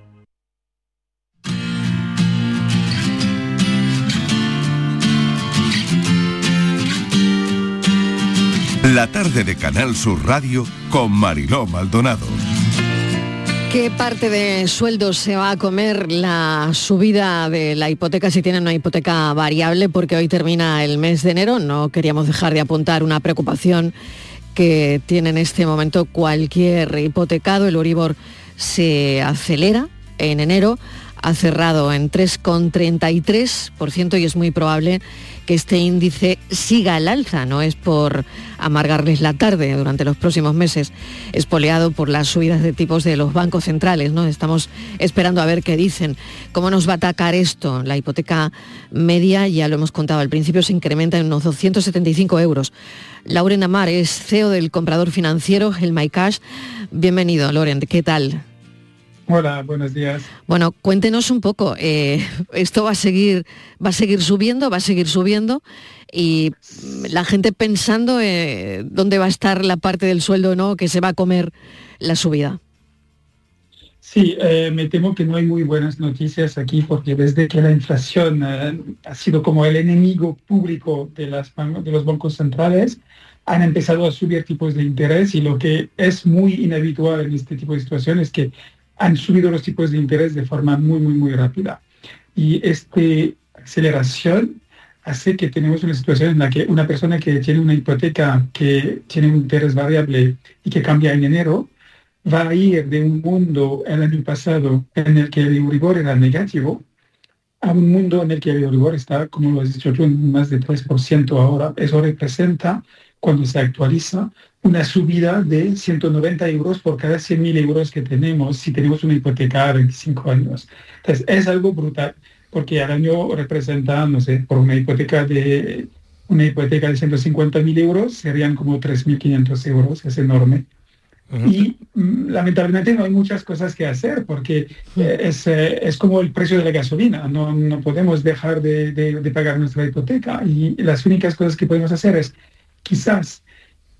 La tarde de Canal Sur Radio con Mariló Maldonado. ¿Qué parte de sueldo se va a comer la subida de la hipoteca si tienen una hipoteca variable? Porque hoy termina el mes de enero. No queríamos dejar de apuntar una preocupación que tiene en este momento cualquier hipotecado. El Uribor se acelera en enero, ha cerrado en 3,33% y es muy probable que este índice siga al alza, no es por amargarles la tarde durante los próximos meses, espoleado por las subidas de tipos de los bancos centrales, ¿no? Estamos esperando a ver qué dicen. ¿Cómo nos va a atacar esto? La hipoteca media, ya lo hemos contado al principio, se incrementa en unos 275 euros. Lauren Amar es CEO del comprador financiero, el MyCash. Bienvenido, Loren, ¿qué tal? Hola, buenos días. Bueno, cuéntenos un poco. eh, esto va a seguir, va a seguir subiendo, va a seguir subiendo y la gente pensando eh, dónde va a estar la parte del sueldo, ¿no? Que se va a comer la subida. Sí, eh, me temo que no hay muy buenas noticias aquí porque desde que la inflación ha sido como el enemigo público de, las, de los bancos centrales, han empezado a subir tipos de interés y lo que es muy inhabitual en este tipo de situaciones es que han subido los tipos de interés de forma muy, muy, muy rápida. Y esta aceleración hace que tenemos una situación en la que una persona que tiene una hipoteca que tiene un interés variable y que cambia en enero, va a ir de un mundo el año pasado en el que el Euribor era negativo a un mundo en el que el Euribor está, como lo has dicho tú, en más de 3% ahora. Eso representa, cuando se actualiza, una subida de 190 euros por cada 100.000 euros que tenemos si tenemos una hipoteca a 25 años. Entonces, es algo brutal, porque al año representa, no sé, por una hipoteca de una hipoteca de 150.000 euros serían como 3.500 euros, es enorme. Y mm, lamentablemente no hay muchas cosas que hacer porque eh, es, eh, es como el precio de la gasolina, no, no podemos dejar de, de- de pagar nuestra hipoteca y las únicas cosas que podemos hacer es quizás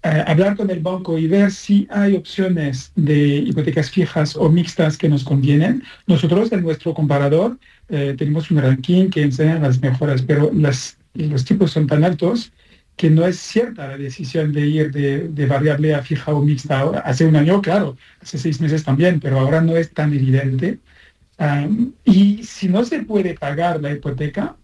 eh, hablar con el banco y ver si hay opciones de hipotecas fijas o mixtas que nos convienen. Nosotros en nuestro comparador eh, tenemos un ranking que enseña las mejoras, pero los tipos son tan altos que no es cierta la decisión de ir de, de variable a fija o mixta. Hace un año, claro, hace seis meses también, pero ahora no es tan evidente. Um, y si no se puede pagar la hipoteca,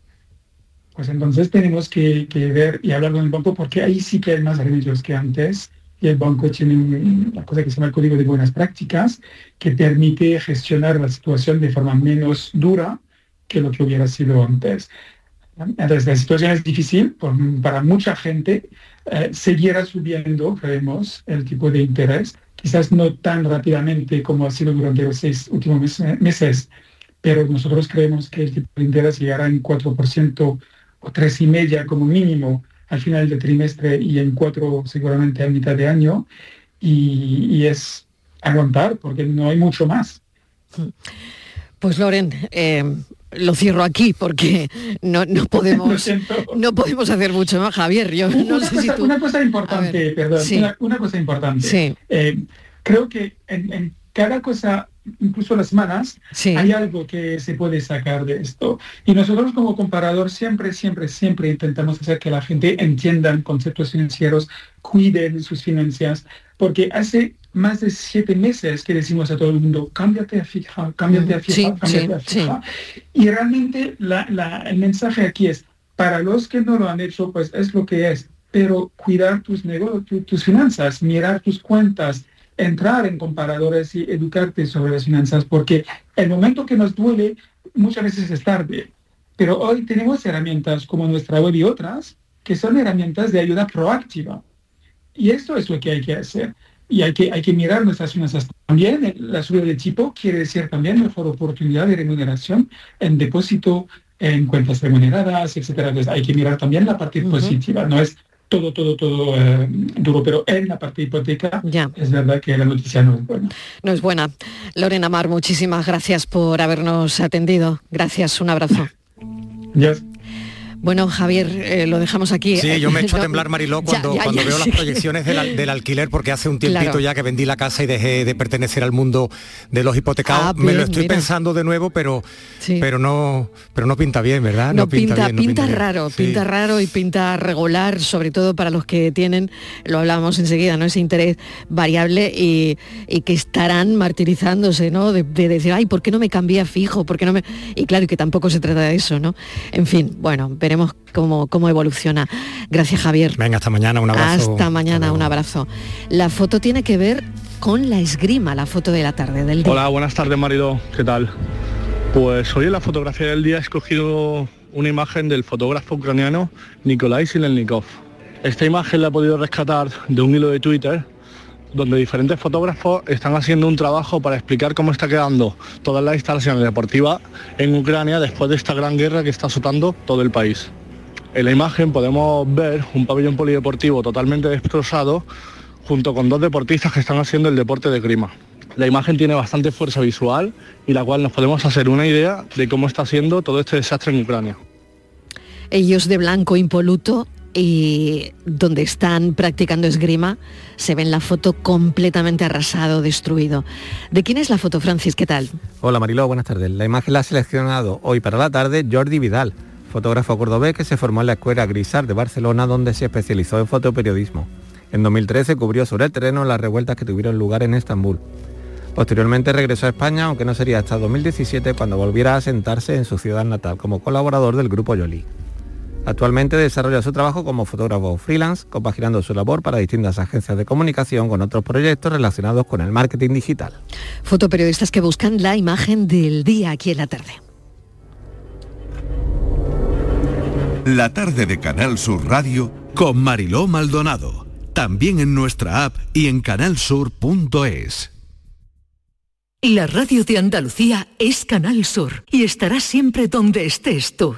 pues entonces tenemos que, ver y hablar con el banco porque ahí sí que hay más remedios que antes y el banco tiene una cosa que se llama el código de buenas prácticas que permite gestionar la situación de forma menos dura que lo que hubiera sido antes. Entonces la situación es difícil para mucha gente. Eh, seguirá subiendo, creemos, el tipo de interés, quizás no tan rápidamente como ha sido durante los seis últimos meses, pero nosotros creemos que el tipo de interés llegará en 4% o tres y media como mínimo al final del trimestre y en cuatro seguramente a mitad de año y, es aguantar porque no hay mucho más. Pues Loren, eh, lo cierro aquí porque no, no podemos no podemos hacer mucho más, Javier. Yo no una, sé cosa, si tú... una cosa importante, perdón, Sí. una, una cosa importante. Sí. Eh, creo que en, en cada cosa, incluso las semanas, hay algo que se puede sacar de esto. Y nosotros como comparador siempre, siempre, siempre intentamos hacer que la gente entienda conceptos financieros, cuiden sus finanzas, porque hace más de siete meses que decimos a todo el mundo, cámbiate a fija, cámbiate a fija, Sí, cámbiate sí, a fija. Y realmente la- la- el mensaje aquí es, para los que no lo han hecho, pues es lo que es, pero cuidar tus negocios, tu- tus finanzas, mirar tus cuentas, entrar en comparadores y educarte sobre las finanzas, porque el momento que nos duele muchas veces es tarde. Pero hoy tenemos herramientas como nuestra web y otras que son herramientas de ayuda proactiva. Y esto es lo que hay que hacer. Y hay que, hay que mirar nuestras finanzas. También la subida de tipo quiere decir también mejor oportunidad de remuneración en depósito, en cuentas remuneradas, etcétera. Entonces hay que mirar también la parte positiva. No es todo, todo, todo eh, duro, pero en la parte hipoteca es verdad que la noticia no es buena. No es buena. Lorena Mar, muchísimas gracias por habernos atendido. Gracias, un abrazo. Bueno, Javier, eh, lo dejamos aquí. Sí, yo me echo a No, temblar, Mariló, cuando, ya, cuando ya veo las proyecciones del, al- del alquiler, porque hace un tiempito Claro. ya que vendí la casa y dejé de pertenecer al mundo de los hipotecados. Ah, me lo estoy mira. pensando de nuevo, pero, pero no pero no pinta bien, ¿verdad? No, pinta, bien, no pinta, raro, Sí. pinta raro y pinta regular, sobre todo para los que tienen, lo hablábamos enseguida, ¿no? Ese interés variable y, y que estarán martirizándose, ¿no? De, de decir, ay, ¿por qué no me cambié a fijo? ¿Por qué no me...? Y claro, y que tampoco se trata de eso, ¿no? En fin, bueno, veremos cómo, cómo evoluciona. Gracias, Javier. Venga, hasta mañana, un abrazo. Hasta mañana, un abrazo. La foto tiene que ver con la esgrima, la foto de la tarde del día. Hola, buenas tardes Marido, ¿qué tal? Pues hoy en la fotografía del día he escogido una imagen del fotógrafo ucraniano Nikolai Silelnikov. Esta imagen la he podido rescatar de un hilo de Twitter donde diferentes fotógrafos están haciendo un trabajo para explicar cómo está quedando todas las instalaciones deportivas en Ucrania después de esta gran guerra que está azotando todo el país. En la imagen podemos ver un pabellón polideportivo totalmente destrozado junto con dos deportistas que están haciendo el deporte de grima. La imagen tiene bastante fuerza visual y la cual nos podemos hacer una idea de cómo está siendo todo este desastre en Ucrania. ellos de blanco impoluto y donde están practicando esgrima se ve en la foto completamente arrasado, destruido. ¿De quién es la foto, Francis? ¿Qué tal? Hola Mariló, buenas tardes. La imagen la ha seleccionado hoy para la tarde Jordi Vidal, fotógrafo cordobés que se formó en la Escuela Grisar de Barcelona donde se especializó en fotoperiodismo. En 2013 cubrió sobre el terreno las revueltas que tuvieron lugar en Estambul. Posteriormente regresó a España, aunque no sería hasta 2017 cuando volviera a sentarse en su ciudad natal como colaborador del grupo Yoli. Actualmente desarrolla su trabajo como fotógrafo freelance, compaginando su labor para distintas agencias de comunicación con otros proyectos relacionados con el marketing digital. Fotoperiodistas que buscan la imagen del día aquí en la tarde. La tarde de Canal Sur Radio con Mariló Maldonado. También en nuestra app y en canalsur.es. La radio de Andalucía es Canal Sur y estará siempre donde estés tú.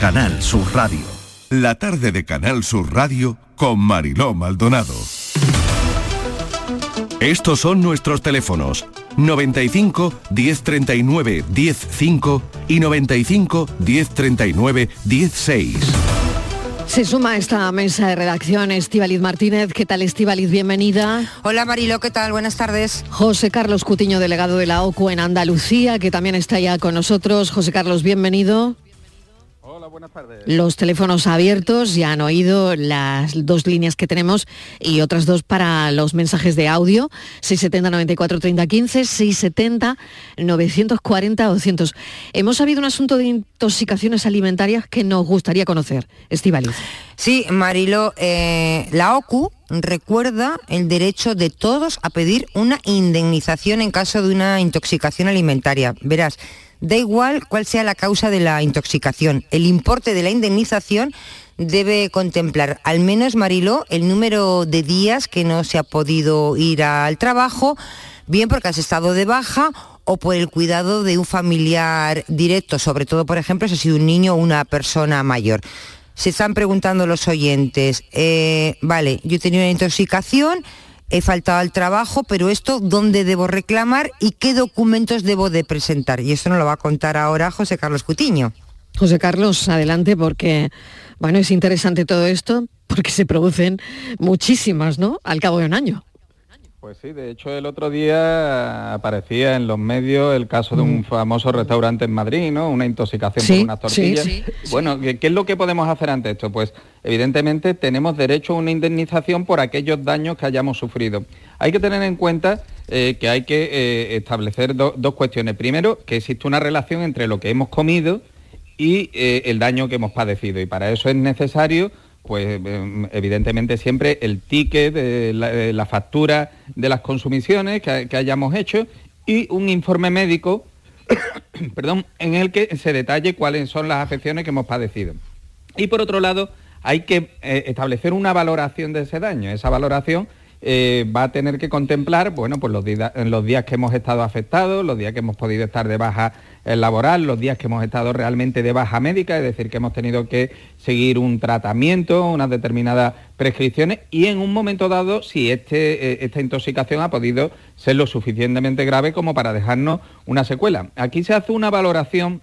Canal Sur Radio. La tarde de Canal Sur Radio con Mariló Maldonado. Estos son nuestros teléfonos 95 1039 105 y 95 1039 16. Se suma a esta mesa de redacción Estíbaliz Martínez. ¿Qué tal Estíbaliz? Bienvenida. Hola Marilo, ¿qué tal? Buenas tardes. José Carlos Cutiño, delegado de la OCU en Andalucía, que también está ya con nosotros. José Carlos, bienvenido. Buenas tardes. Los teléfonos abiertos, ya han oído las dos líneas que tenemos y otras dos para los mensajes de audio, 670 94 30 15, 670 940 200. Hemos habido un asunto de intoxicaciones alimentarias que nos gustaría conocer. Estivaliz. Sí, Marilo, eh, la OCU recuerda el derecho de todos a pedir una indemnización en caso de una intoxicación alimentaria. Verás, da igual cuál sea la causa de la intoxicación. El importe de la indemnización debe contemplar al menos, Mariló, el número de días que no se ha podido ir al trabajo, bien porque has estado de baja o por el cuidado de un familiar directo, sobre todo, por ejemplo, si ha sido un niño o una persona mayor. Se están preguntando los oyentes, eh, vale, yo he tenido una intoxicación, he faltado al trabajo, pero esto, ¿dónde debo reclamar y qué documentos debo de presentar? Y esto nos lo va a contar ahora José Carlos Cutiño. José Carlos, adelante porque, bueno, es interesante todo esto porque se producen muchísimas, ¿no? Al cabo de un año. Pues sí, de hecho el otro día aparecía en los medios el caso de un famoso restaurante en Madrid, ¿no? Una intoxicación Sí, por unas tortillas. sí, Bueno, ¿qué, qué es lo que podemos hacer ante esto? Pues evidentemente tenemos derecho a una indemnización por aquellos daños que hayamos sufrido. Hay que tener en cuenta eh, que hay que eh, establecer do- dos cuestiones. Primero, que existe una relación entre lo que hemos comido y eh, el daño que hemos padecido. Y para eso es necesario, pues em, evidentemente siempre el ticket, de la, la factura de las consumiciones que, que hayamos hecho y un informe médico, perdón, en el que se detalle cuáles son las afecciones que hemos padecido. Y por otro lado, hay que eh, establecer una valoración de ese daño. Esa valoración eh, va a tener que contemplar, bueno, pues los, los días que hemos estado afectados, los días que hemos podido estar de baja eh, laboral, los días que hemos estado realmente de baja médica, es decir, que hemos tenido que seguir un tratamiento, unas determinadas prescripciones y en un momento dado si este, eh, esta intoxicación ha podido ser lo suficientemente grave como para dejarnos una secuela. Aquí se hace una valoración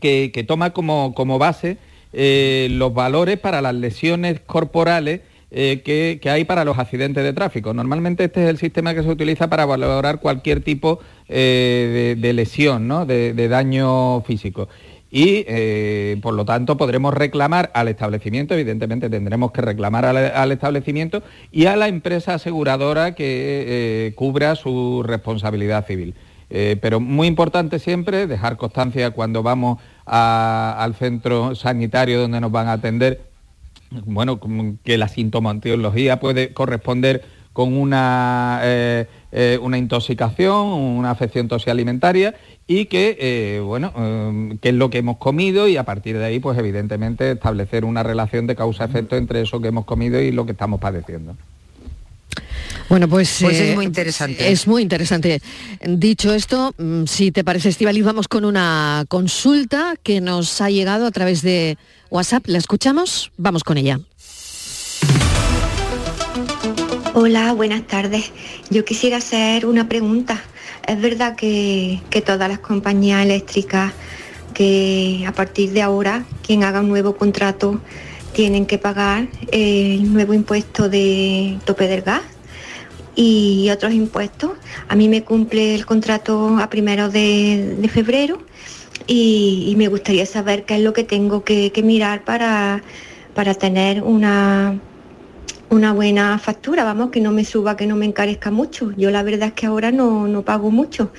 que, que toma como, como base los valores para las lesiones corporales eh, que, hay para los accidentes de tráfico. Normalmente este es el sistema que se utiliza para valorar cualquier tipo eh, de, lesión, ¿no? de, daño físico. Y eh, por lo tanto podremos reclamar al establecimiento, evidentemente tendremos que reclamar al, establecimiento y a la empresa aseguradora que eh, cubra su responsabilidad civil. Pero muy importante siempre dejar constancia cuando vamos al centro sanitario donde nos van a atender bueno, que la sintomatología puede corresponder con una, eh, eh, una intoxicación, una afección alimentaria y que, eh, bueno, qué es lo que hemos comido y a partir de ahí, pues evidentemente establecer una relación de causa-efecto entre eso que hemos comido y lo que estamos padeciendo. Bueno, pues, Pues es muy interesante. Es muy interesante. Dicho esto, mm, si te parece, Estivaliz, vamos con una consulta que nos ha llegado a través de WhatsApp. ¿La escuchamos? Vamos con ella. Hola, buenas tardes. Yo quisiera hacer una pregunta. Es verdad que, que todas las compañías eléctricas que a partir de ahora quien haga un nuevo contrato tienen que pagar el nuevo impuesto de tope del gas y otros impuestos. A mí me cumple el contrato a primero de, febrero y, y me gustaría saber qué es lo que tengo que, que mirar para, para tener una, una buena factura, vamos, que no me suba, que no me encarezca mucho. Yo la verdad es que ahora no, no pago mucho,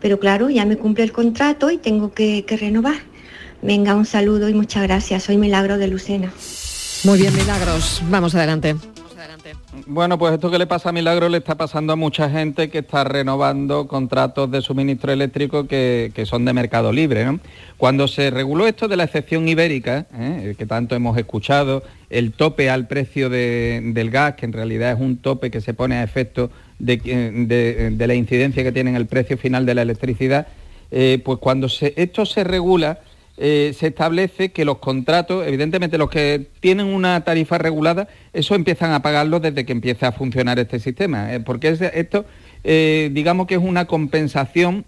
pero claro, ya me cumple el contrato y tengo que, que renovar. Venga, un saludo y muchas gracias. Soy Milagro de Lucena. Muy bien, Milagros. Vamos adelante. Bueno, pues esto que le pasa a Milagro le está pasando a mucha gente que está renovando contratos de suministro eléctrico que, que son de mercado libre. Cuando se reguló esto de la excepción ibérica, ¿eh? que tanto hemos escuchado, el tope al precio de- del gas, que en realidad es un tope que se pone a efecto de, la incidencia que tiene en el precio final de la electricidad, eh, pues cuando esto se regula, eh, se establece que los contratos, evidentemente los que tienen una tarifa regulada, eso empiezan a pagarlo desde que empieza a funcionar este sistema, eh, porque es- esto, eh, digamos que es una compensación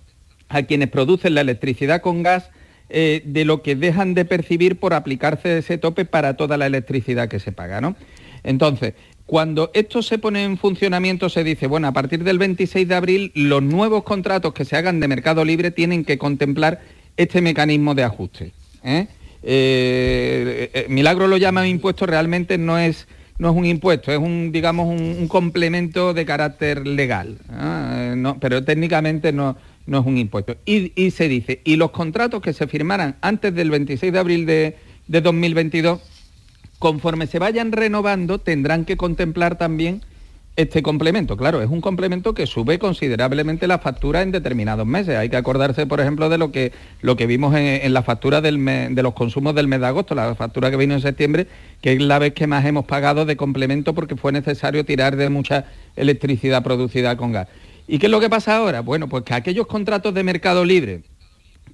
a quienes producen la electricidad con gas de lo que dejan de percibir por aplicarse ese tope para toda la electricidad que se paga, ¿no? Entonces, cuando esto se pone en funcionamiento, se dice, bueno, a partir del 26 de abril, los nuevos contratos que se hagan de mercado libre tienen que contemplar este mecanismo de ajuste. ¿eh? Eh, eh, Milagro lo llama impuesto, realmente no es, no es un impuesto, es un, digamos, un, complemento de carácter legal, no, pero técnicamente no, no es un impuesto. Y, y se dice, y los contratos que se firmaran antes del 26 de abril de, de 2022, conforme se vayan renovando, tendrán que contemplar también este complemento. Claro, es un complemento que sube considerablemente la factura en determinados meses. Hay que acordarse, por ejemplo, de lo que, lo que vimos en, la factura del de los consumos del mes de agosto, la factura que vino en septiembre, que es la vez que más hemos pagado de complemento porque fue necesario tirar de mucha electricidad producida con gas. ¿Y qué es lo que pasa ahora? Bueno, pues que aquellos contratos de mercado libre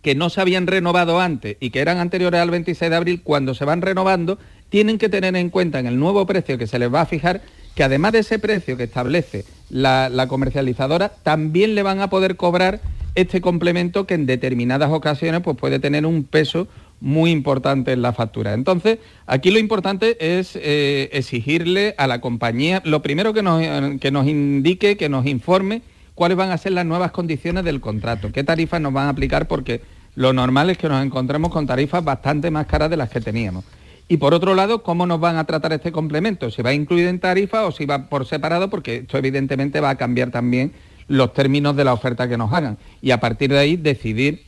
que no se habían renovado antes y que eran anteriores al 26 de abril, cuando se van renovando, tienen que tener en cuenta en el nuevo precio que se les va a fijar que además de ese precio que establece la, comercializadora, también le van a poder cobrar este complemento que en determinadas ocasiones pues, puede tener un peso muy importante en la factura. Entonces, aquí lo importante es eh, exigirle a la compañía, lo primero que nos, que nos indique, que nos informe cuáles van a ser las nuevas condiciones del contrato, qué tarifas nos van a aplicar, porque lo normal es que nos encontremos con tarifas bastante más caras de las que teníamos. Y por otro lado, cómo nos van a tratar este complemento, si va incluido en tarifa o si va por separado, porque esto evidentemente va a cambiar también los términos de la oferta que nos hagan. Y a partir de ahí decidir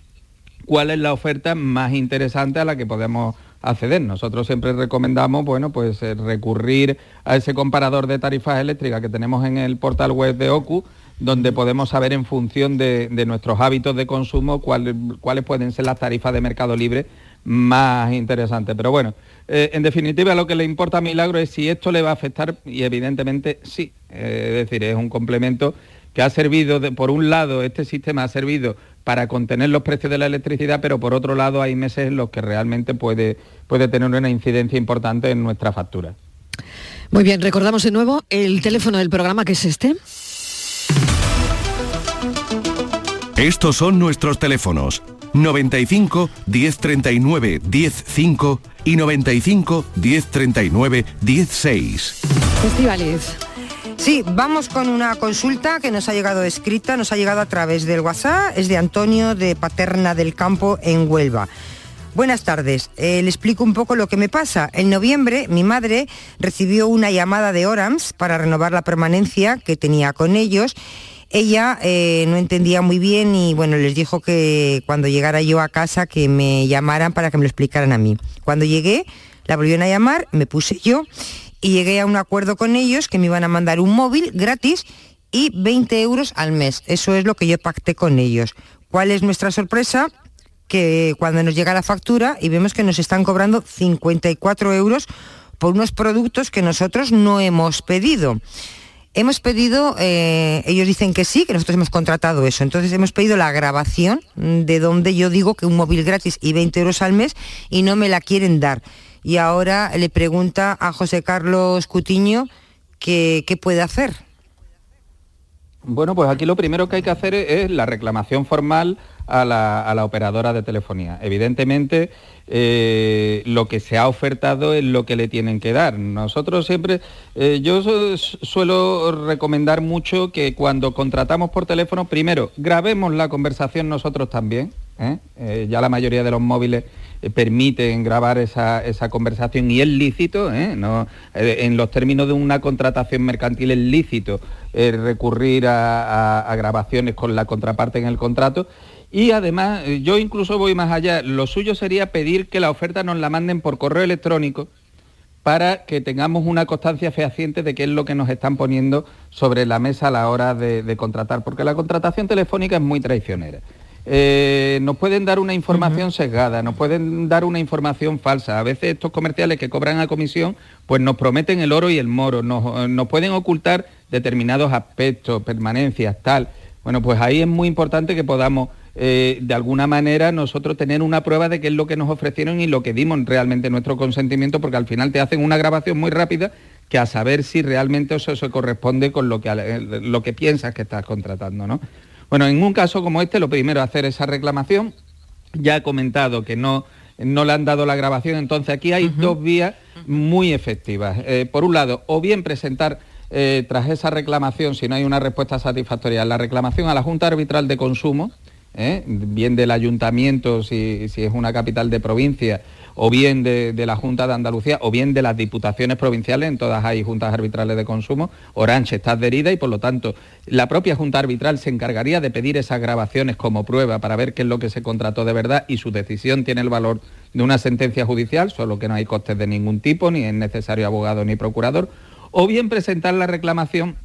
cuál es la oferta más interesante a la que podemos acceder. Nosotros siempre recomendamos, bueno, pues eh, recurrir a ese comparador de tarifas eléctricas que tenemos en el portal web de OCU, donde podemos saber en función de, de nuestros hábitos de consumo cuál- cuáles pueden ser las tarifas de mercado libre más interesantes. Pero bueno, eh, en definitiva lo que le importa a Milagro es si esto le va a afectar y evidentemente sí. Eh, es decir, es un complemento que ha servido, de- por un lado, este sistema ha servido para contener los precios de la electricidad, pero por otro lado hay meses en los que realmente puede, puede tener una incidencia importante en nuestra factura. Muy bien, recordamos de nuevo el teléfono del programa que es este. Estos son nuestros teléfonos 95 1039 105 y 95 1039 16. Festivales. Sí, vamos con una consulta que nos ha llegado escrita, nos ha llegado a través del WhatsApp, es de Antonio de Paterna del Campo en Huelva. Buenas tardes, Eh, le explico un poco lo que me pasa. En noviembre mi madre recibió una llamada de Orams para renovar la permanencia que tenía con ellos. Ella eh, no entendía muy bien y bueno, les dijo que cuando llegara yo a casa que me llamaran para que me lo explicaran a mí. Cuando llegué La volvieron a llamar, me puse yo y llegué a un acuerdo con ellos que me iban a mandar un móvil gratis y 20 euros al mes. Eso es lo que yo pacté con ellos. ¿Cuál es nuestra sorpresa? Que cuando nos llega la factura y vemos que nos están cobrando 54 euros por unos productos que nosotros no hemos pedido. Hemos pedido, eh, ellos dicen que sí, que nosotros hemos contratado eso. Entonces hemos pedido la grabación de donde yo digo que un móvil gratis y 20 euros al mes y no me la quieren dar. Y ahora le pregunta a José Carlos Cutiño qué puede hacer. Bueno, pues aquí lo primero que hay que hacer es la reclamación formal a la, operadora de telefonía. Evidentemente, eh, lo que se ha ofertado es lo que le tienen que dar. Nosotros siempre, eh, yo suelo recomendar mucho que cuando contratamos por teléfono, primero, grabemos la conversación nosotros también. ¿eh? ya la mayoría de los móviles permiten grabar esa, conversación y es lícito, en los términos de una contratación mercantil es lícito recurrir a, grabaciones con la contraparte en el contrato. Y además, eh, yo incluso voy más allá, lo suyo sería pedir que la oferta nos la manden por correo electrónico para que tengamos una constancia fehaciente de qué es lo que nos están poniendo sobre la mesa a la hora de, contratar, porque la contratación telefónica es muy traicionera. Eh, nos pueden dar una información sesgada, nos pueden dar una información falsa. A veces estos comerciales que cobran a comisión, pues nos prometen el oro y el moro, nos, nos pueden ocultar determinados aspectos, permanencias, tal. Bueno, pues ahí es muy importante que podamos eh, de alguna manera nosotros tener una prueba de qué es lo que nos ofrecieron y lo que dimos realmente nuestro consentimiento, porque al final te hacen una grabación muy rápida que a saber si realmente eso se corresponde con lo que, eh, lo que piensas que estás contratando. ¿no? Bueno, en un caso como este, lo primero es hacer esa reclamación. Ya he comentado que no, no le han dado la grabación, entonces aquí hay dos vías muy efectivas. Eh, por un lado, o bien presentar tras esa reclamación, si no hay una respuesta satisfactoria, la reclamación a la Junta Arbitral de Consumo, ¿eh? bien del ayuntamiento, si, es una capital de provincia, o bien de, la Junta de Andalucía, o bien de las diputaciones provinciales, en todas hay juntas arbitrales de consumo, Orange está adherida y por lo tanto la propia Junta Arbitral se encargaría de pedir esas grabaciones como prueba para ver qué es lo que se contrató de verdad y su decisión tiene el valor de una sentencia judicial, solo que no hay costes de ningún tipo, ni es necesario abogado ni procurador, o bien presentar la reclamación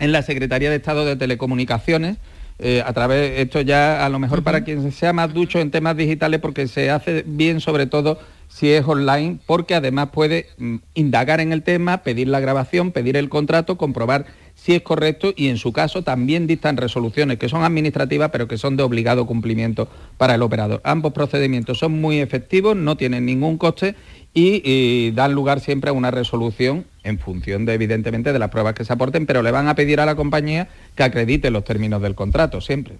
en la Secretaría de Estado de Telecomunicaciones, eh, a través, esto ya a lo mejor para quien sea más ducho en temas digitales, porque se hace bien sobre todo si es online, porque además puede mm, indagar en el tema, pedir la grabación, pedir el contrato, comprobar si es correcto y en su caso también dictan resoluciones que son administrativas pero que son de obligado cumplimiento para el operador. Ambos procedimientos son muy efectivos, no tienen ningún coste y, dan lugar siempre a una resolución en función de, evidentemente, de las pruebas que se aporten, pero le van a pedir a la compañía que acredite los términos del contrato, siempre.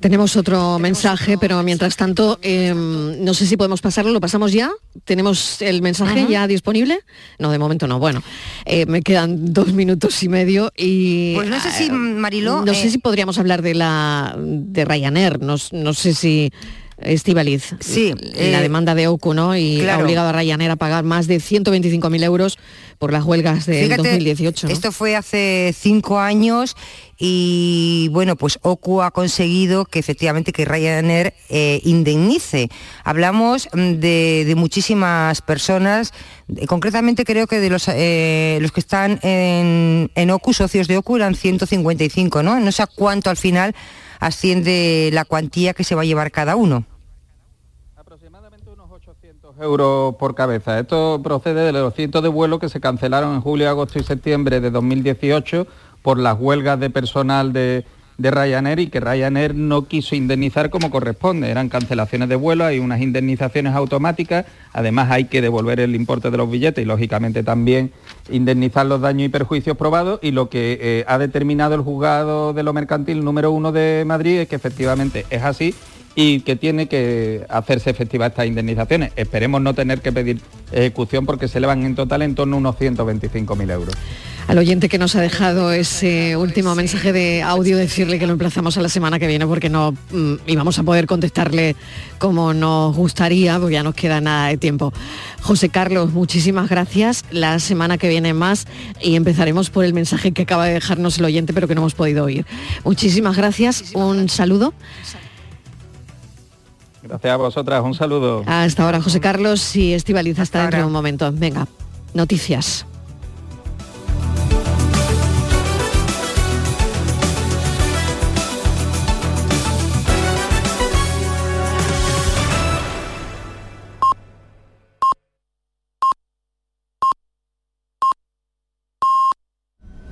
Tenemos otro mensaje, pero mientras tanto, em, no sé si podemos pasarlo, ¿lo pasamos ya? ¿Tenemos el mensaje ya disponible? No, de momento no. Bueno, eh, me quedan dos minutos y medio y... Pues no sé si, Mariló... No sé eh, si podríamos hablar de la de Ryanair, no, no sé si Estivaliz. Sí. La eh, demanda de OCU, ¿no? Y ha obligado a Ryanair a pagar más de 125.000 euros por las huelgas de 2018. Esto fue hace cinco años y bueno, pues OCU ha conseguido que efectivamente que Ryanair eh, indemnice. Hablamos mm, de, muchísimas personas, concretamente creo que de los, eh, los que están en, en OCU, socios de OCU, eran 155, ¿no? No sé cuánto al final asciende la cuantía que se va a llevar cada uno. Aproximadamente unos 800 euros por cabeza. Esto procede de los cientos de vuelos que se cancelaron en julio, agosto y septiembre de 2018 por las huelgas de personal de, de Ryanair y que Ryanair no quiso indemnizar como corresponde. Eran cancelaciones de vuelo, hay unas indemnizaciones automáticas, además hay que devolver el importe de los billetes y lógicamente también indemnizar los daños y perjuicios probados y lo que eh, ha determinado el juzgado de lo mercantil número uno de Madrid es que efectivamente es así y que tiene que hacerse efectiva estas indemnizaciones. Esperemos no tener que pedir ejecución porque se elevan en total en torno a unos 125.000 euros. Al oyente que nos ha dejado ese último mensaje de audio, decirle que lo emplazamos a la semana que viene porque no mm, íbamos a poder contestarle como nos gustaría, porque ya nos queda nada de tiempo. José Carlos, muchísimas gracias. La semana que viene más y empezaremos por el mensaje que acaba de dejarnos el oyente, pero que no hemos podido oír. Muchísimas gracias, un saludo Gracias a vosotras, un saludo. Hasta ahora, José Carlos y Estivaliza, hasta dentro de un momento. Venga, noticias.